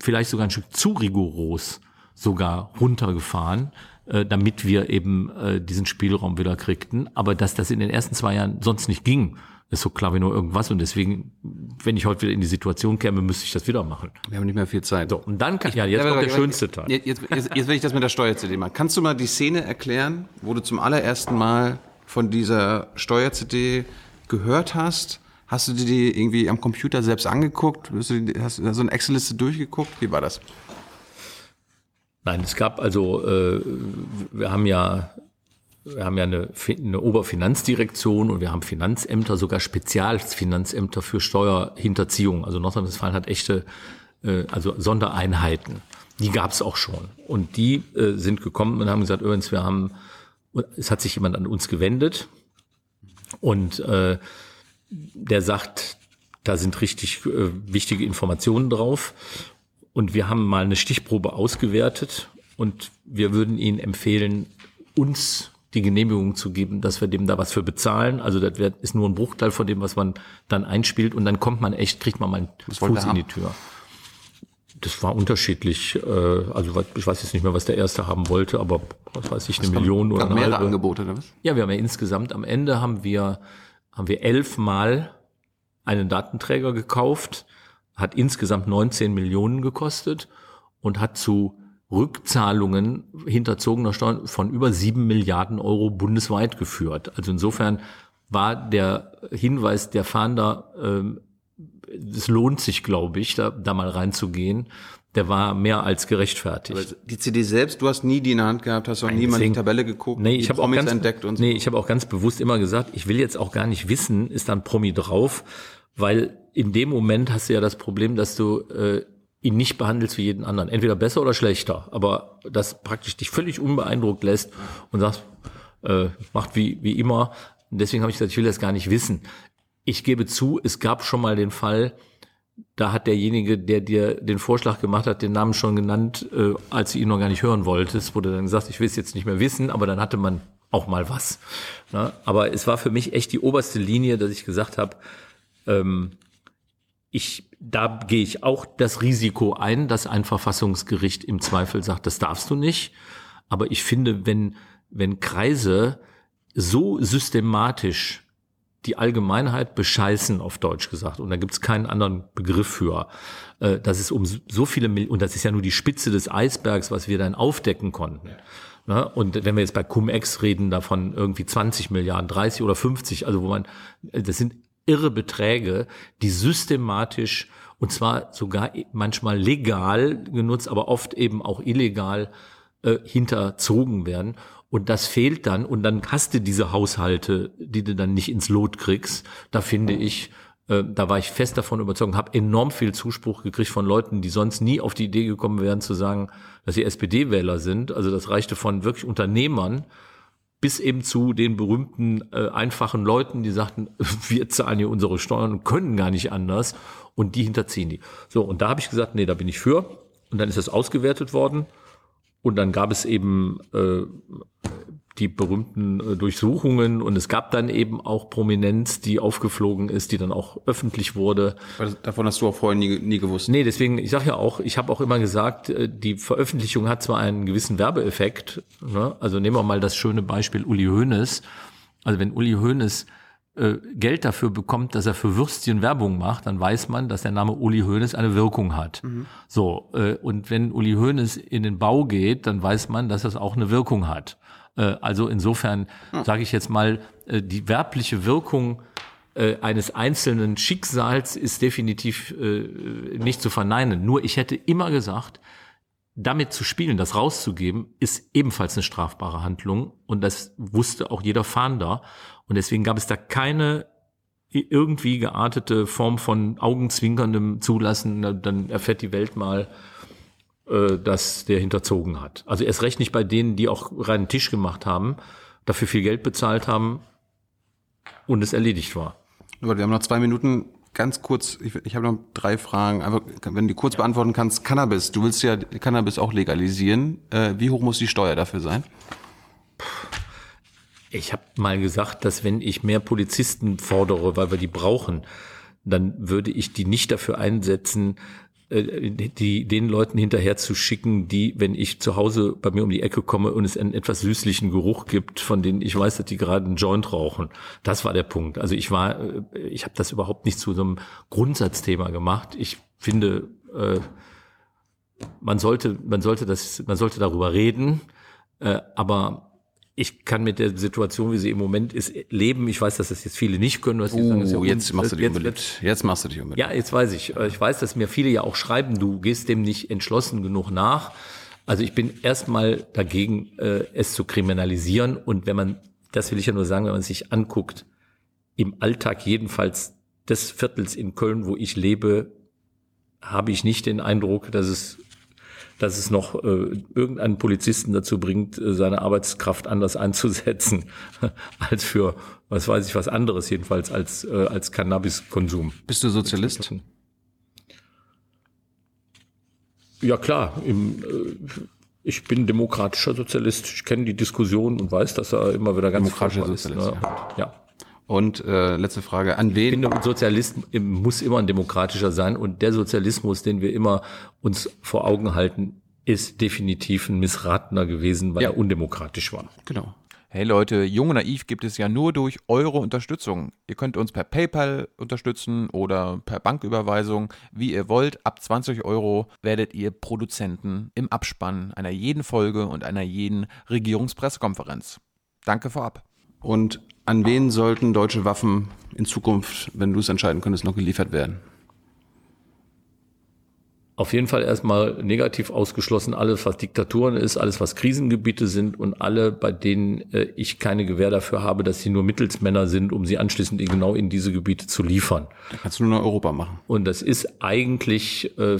vielleicht sogar ein Stück zu rigoros sogar runtergefahren, äh, damit wir eben äh, diesen Spielraum wieder kriegten. Aber dass das in den ersten zwei Jahren sonst nicht ging, ist so klar wie nur irgendwas. Und deswegen, wenn ich heute wieder in die Situation käme, müsste ich das wieder machen. Wir haben nicht mehr viel Zeit. So, und dann kann, ja, jetzt Ja, kommt der schönste Teil. Jetzt, jetzt, jetzt, jetzt will ich das mit der Steuer-CD machen. Kannst du mal die Szene erklären, wo du zum allerersten Mal von dieser Steuer-CD gehört hast? Hast du dir die irgendwie am Computer selbst angeguckt? Hast du, hast du so eine Excel-Liste durchgeguckt? Wie war das? Nein, es gab also, äh, wir haben ja, wir haben ja eine, eine Oberfinanzdirektion und wir haben Finanzämter, sogar Spezialfinanzämter für Steuerhinterziehung. Also Nordrhein-Westfalen hat echte, äh, also Sondereinheiten. Die gab es auch schon. Und die äh, sind gekommen und haben gesagt, übrigens, wir haben, es hat sich jemand an uns gewendet und äh, der sagt, da sind richtig äh, wichtige Informationen drauf. Und wir haben mal eine Stichprobe ausgewertet und wir würden Ihnen empfehlen, uns die Genehmigung zu geben, dass wir dem da was für bezahlen. Also das wär, ist nur ein Bruchteil von dem, was man dann einspielt und dann kommt man echt, kriegt man mal einen wollt Fuß in die haben? Tür. Das war unterschiedlich. Äh, also was- ich weiß jetzt nicht mehr, was der erste haben wollte, aber was weiß ich, eine Million oder Gab eine mehrere halbe. Angebote, oder was? Ja, wir haben ja insgesamt am Ende haben wir, haben wir elfmal einen Datenträger gekauft, hat insgesamt 19 Millionen gekostet und hat zu Rückzahlungen hinterzogener Steuern von über sieben Milliarden Euro bundesweit geführt. Also insofern war der Hinweis der Fahnder, ähm, es lohnt sich, glaube ich, da, da mal reinzugehen, der war mehr als gerechtfertigt. Die CD selbst, du hast nie die in der Hand gehabt, hast auch nie mal in die Tabelle geguckt, Nee, ich habe auch ganz entdeckt und so. Nee, ich habe auch ganz bewusst immer gesagt, ich will jetzt auch gar nicht wissen, ist da ein Promi drauf, weil in dem Moment hast du ja das Problem, dass du äh, ihn nicht behandelst wie jeden anderen, entweder besser oder schlechter, aber das praktisch dich völlig unbeeindruckt lässt und sagst, äh, macht wie wie immer. Und deswegen habe ich gesagt, ich will das gar nicht wissen. Ich gebe zu, es gab schon mal den Fall, da hat derjenige, der dir den Vorschlag gemacht hat, den Namen schon genannt, äh, als du ihn noch gar nicht hören wolltest, wurde dann gesagt, ich will es jetzt nicht mehr wissen, aber dann hatte man auch mal was. Ne? Aber es war für mich echt die oberste Linie, dass ich gesagt habe, ähm, ich, da gehe ich auch das Risiko ein, dass ein Verfassungsgericht im Zweifel sagt, das darfst du nicht. Aber ich finde, wenn, wenn Kreise so systematisch die Allgemeinheit bescheißen, auf Deutsch gesagt, und da gibt's keinen anderen Begriff für, äh, dass es um so viele, Mil und das ist ja nur die Spitze des Eisbergs, was wir dann aufdecken konnten. Ne? Und wenn wir jetzt bei Cum-Ex reden, davon irgendwie 20 Milliarden, 30 oder 50, also wo man, äh, das sind irre Beträge, die systematisch und zwar sogar manchmal legal genutzt, aber oft eben auch illegal äh, hinterzogen werden. Und das fehlt dann und dann hast du diese Haushalte, die du dann nicht ins Lot kriegst. Da finde ich, äh, da war ich fest davon überzeugt, habe enorm viel Zuspruch gekriegt von Leuten, die sonst nie auf die Idee gekommen wären zu sagen, dass sie SPD-Wähler sind. Also das reichte von wirklich Unternehmern bis eben zu den berühmten äh, einfachen Leuten, die sagten, wir zahlen hier unsere Steuern und können gar nicht anders und die hinterziehen die. So, und da habe ich gesagt, nee, da bin ich für. Und dann ist das ausgewertet worden und dann gab es eben äh, die berühmten äh, Durchsuchungen und es gab dann eben auch Prominenz, die aufgeflogen ist, die dann auch öffentlich wurde. Davon hast du auch vorher nie, nie gewusst. Nee, deswegen, ich sage ja auch, ich habe auch immer gesagt, äh, die Veröffentlichung hat zwar einen gewissen Werbeeffekt, ne? also nehmen wir mal das schöne Beispiel Uli Hoeneß. Also wenn Uli Hoeneß Geld dafür bekommt, dass er für Würstchen Werbung macht, dann weiß man, dass der Name Uli Hoeneß eine Wirkung hat. So, äh, und wenn Uli Hoeneß in den Bau geht, dann weiß man, dass das auch eine Wirkung hat. Äh, also insofern sage ich jetzt mal, äh, die werbliche Wirkung äh, eines einzelnen Schicksals ist definitiv äh, nicht zu verneinen. Nur ich hätte immer gesagt, damit zu spielen, das rauszugeben, ist ebenfalls eine strafbare Handlung und das wusste auch jeder Fahnder und deswegen gab es da keine irgendwie geartete Form von augenzwinkerndem Zulassen, dann erfährt die Welt mal, äh, dass der hinterzogen hat. Also erst recht nicht bei denen, die auch reinen Tisch gemacht haben, dafür viel Geld bezahlt haben und es erledigt war. Wir haben noch zwei Minuten. Ganz kurz, ich, ich habe noch drei Fragen. Einfach, wenn du die kurz beantworten kannst, Cannabis. Du willst ja Cannabis auch legalisieren. Äh, wie hoch muss die Steuer dafür sein? Ich habe mal gesagt, dass wenn ich mehr Polizisten fordere, weil wir die brauchen, dann würde ich die nicht dafür einsetzen, äh, die den Leuten hinterher zu schicken, die, wenn ich zu Hause bei mir um die Ecke komme und es einen etwas süßlichen Geruch gibt, von denen ich weiß, dass die gerade einen Joint rauchen. Das war der Punkt. Also ich war, äh, ich habe das überhaupt nicht zu so einem Grundsatzthema gemacht. Ich finde, äh, man sollte, man sollte das, man sollte darüber reden, aber ich kann mit der Situation, wie sie im Moment ist, leben. Ich weiß, dass das jetzt viele nicht können. Was uh, sagen, ja jetzt machst du dich unbeliebt. Jetzt machst du dich unbeliebt. Ja, jetzt weiß ich. Ich weiß, dass mir viele ja auch schreiben, du gehst dem nicht entschlossen genug nach. Also ich bin erstmal dagegen, äh, es zu kriminalisieren. Und wenn man, das will ich ja nur sagen, wenn man sich anguckt, im Alltag jedenfalls des Viertels in Köln, wo ich lebe, habe ich nicht den Eindruck, dass es dass es noch äh, irgendeinen Polizisten dazu bringt, äh, seine Arbeitskraft anders einzusetzen als für, was weiß ich, was anderes jedenfalls als, äh, als Cannabiskonsum. Bist du Sozialist? Ja klar, im, äh, ich bin demokratischer Sozialist. Ich kenne die Diskussion und weiß, dass er immer wieder ganz demokratischer Sozialist. Ist, ne? ja. Und äh, letzte Frage, an wen? Ich finde, Sozialist muss immer ein demokratischer sein und der Sozialismus, den wir immer uns vor Augen halten, ist definitiv ein missratener gewesen, weil ja. er undemokratisch war. Genau. Hey Leute, Jung und Naiv gibt es ja nur durch eure Unterstützung. Ihr könnt uns per PayPal unterstützen oder per Banküberweisung, wie ihr wollt. Ab 20 Euro werdet ihr Produzenten im Abspann einer jeden Folge und einer jeden Regierungspressekonferenz. Danke vorab. Und an wen sollten deutsche Waffen in Zukunft, wenn du es entscheiden könntest, noch geliefert werden? Auf jeden Fall erstmal negativ ausgeschlossen alles, was Diktaturen ist, alles, was Krisengebiete sind und alle, bei denen äh, ich keine Gewähr dafür habe, dass sie nur Mittelsmänner sind, um sie anschließend genau in diese Gebiete zu liefern. Da kannst du nur Europa machen. Und das ist eigentlich äh,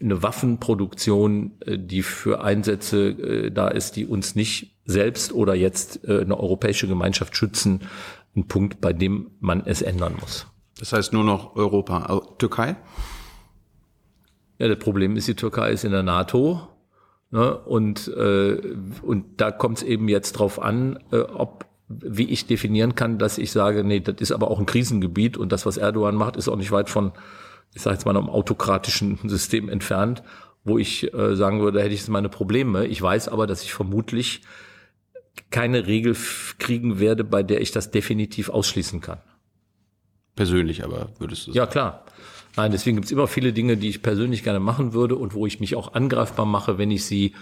eine Waffenproduktion, äh, die für Einsätze da ist, die uns nicht selbst oder jetzt äh, eine europäische Gemeinschaft schützen, ein Punkt, bei dem man es ändern muss. Das heißt nur noch Europa. Türkei? Ja, das Problem ist, die Türkei ist in der NATO. Ne, und, äh, und da kommt es eben jetzt drauf an, äh, ob wie ich definieren kann, dass ich sage, nee, das ist aber auch ein Krisengebiet und das, was Erdogan macht, ist auch nicht weit von, ich sage jetzt mal, einem autokratischen System entfernt, wo ich äh, sagen würde, da hätte ich jetzt meine Probleme. Ich weiß aber, dass ich vermutlich keine Regel kriegen werde, bei der ich das definitiv ausschließen kann. Persönlich aber würdest du sagen? Ja, klar. Nein, deswegen gibt es immer viele Dinge, die ich persönlich gerne machen würde und wo ich mich auch angreifbar mache, wenn ich sie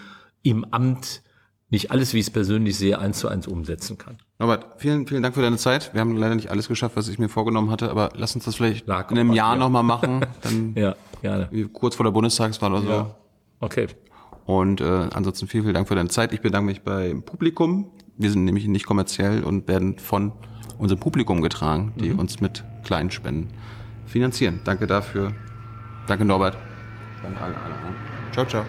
im Amt nicht alles, wie ich es persönlich sehe, eins zu eins umsetzen kann. Norbert, vielen, vielen Dank für deine Zeit. Wir haben leider nicht alles geschafft, was ich mir vorgenommen hatte, aber lass uns das vielleicht Lag in einem Jahr ja. nochmal machen. Dann ja, gerne. Kurz vor der Bundestagswahl oder so. Ja. Okay. Und äh, ansonsten vielen, vielen Dank für deine Zeit. Ich bedanke mich beim Publikum. Wir sind nämlich nicht kommerziell und werden von unserem Publikum getragen, die mhm. uns mit kleinen Spenden finanzieren. Danke dafür. Danke Norbert. Danke alle anderen. Ciao, ciao.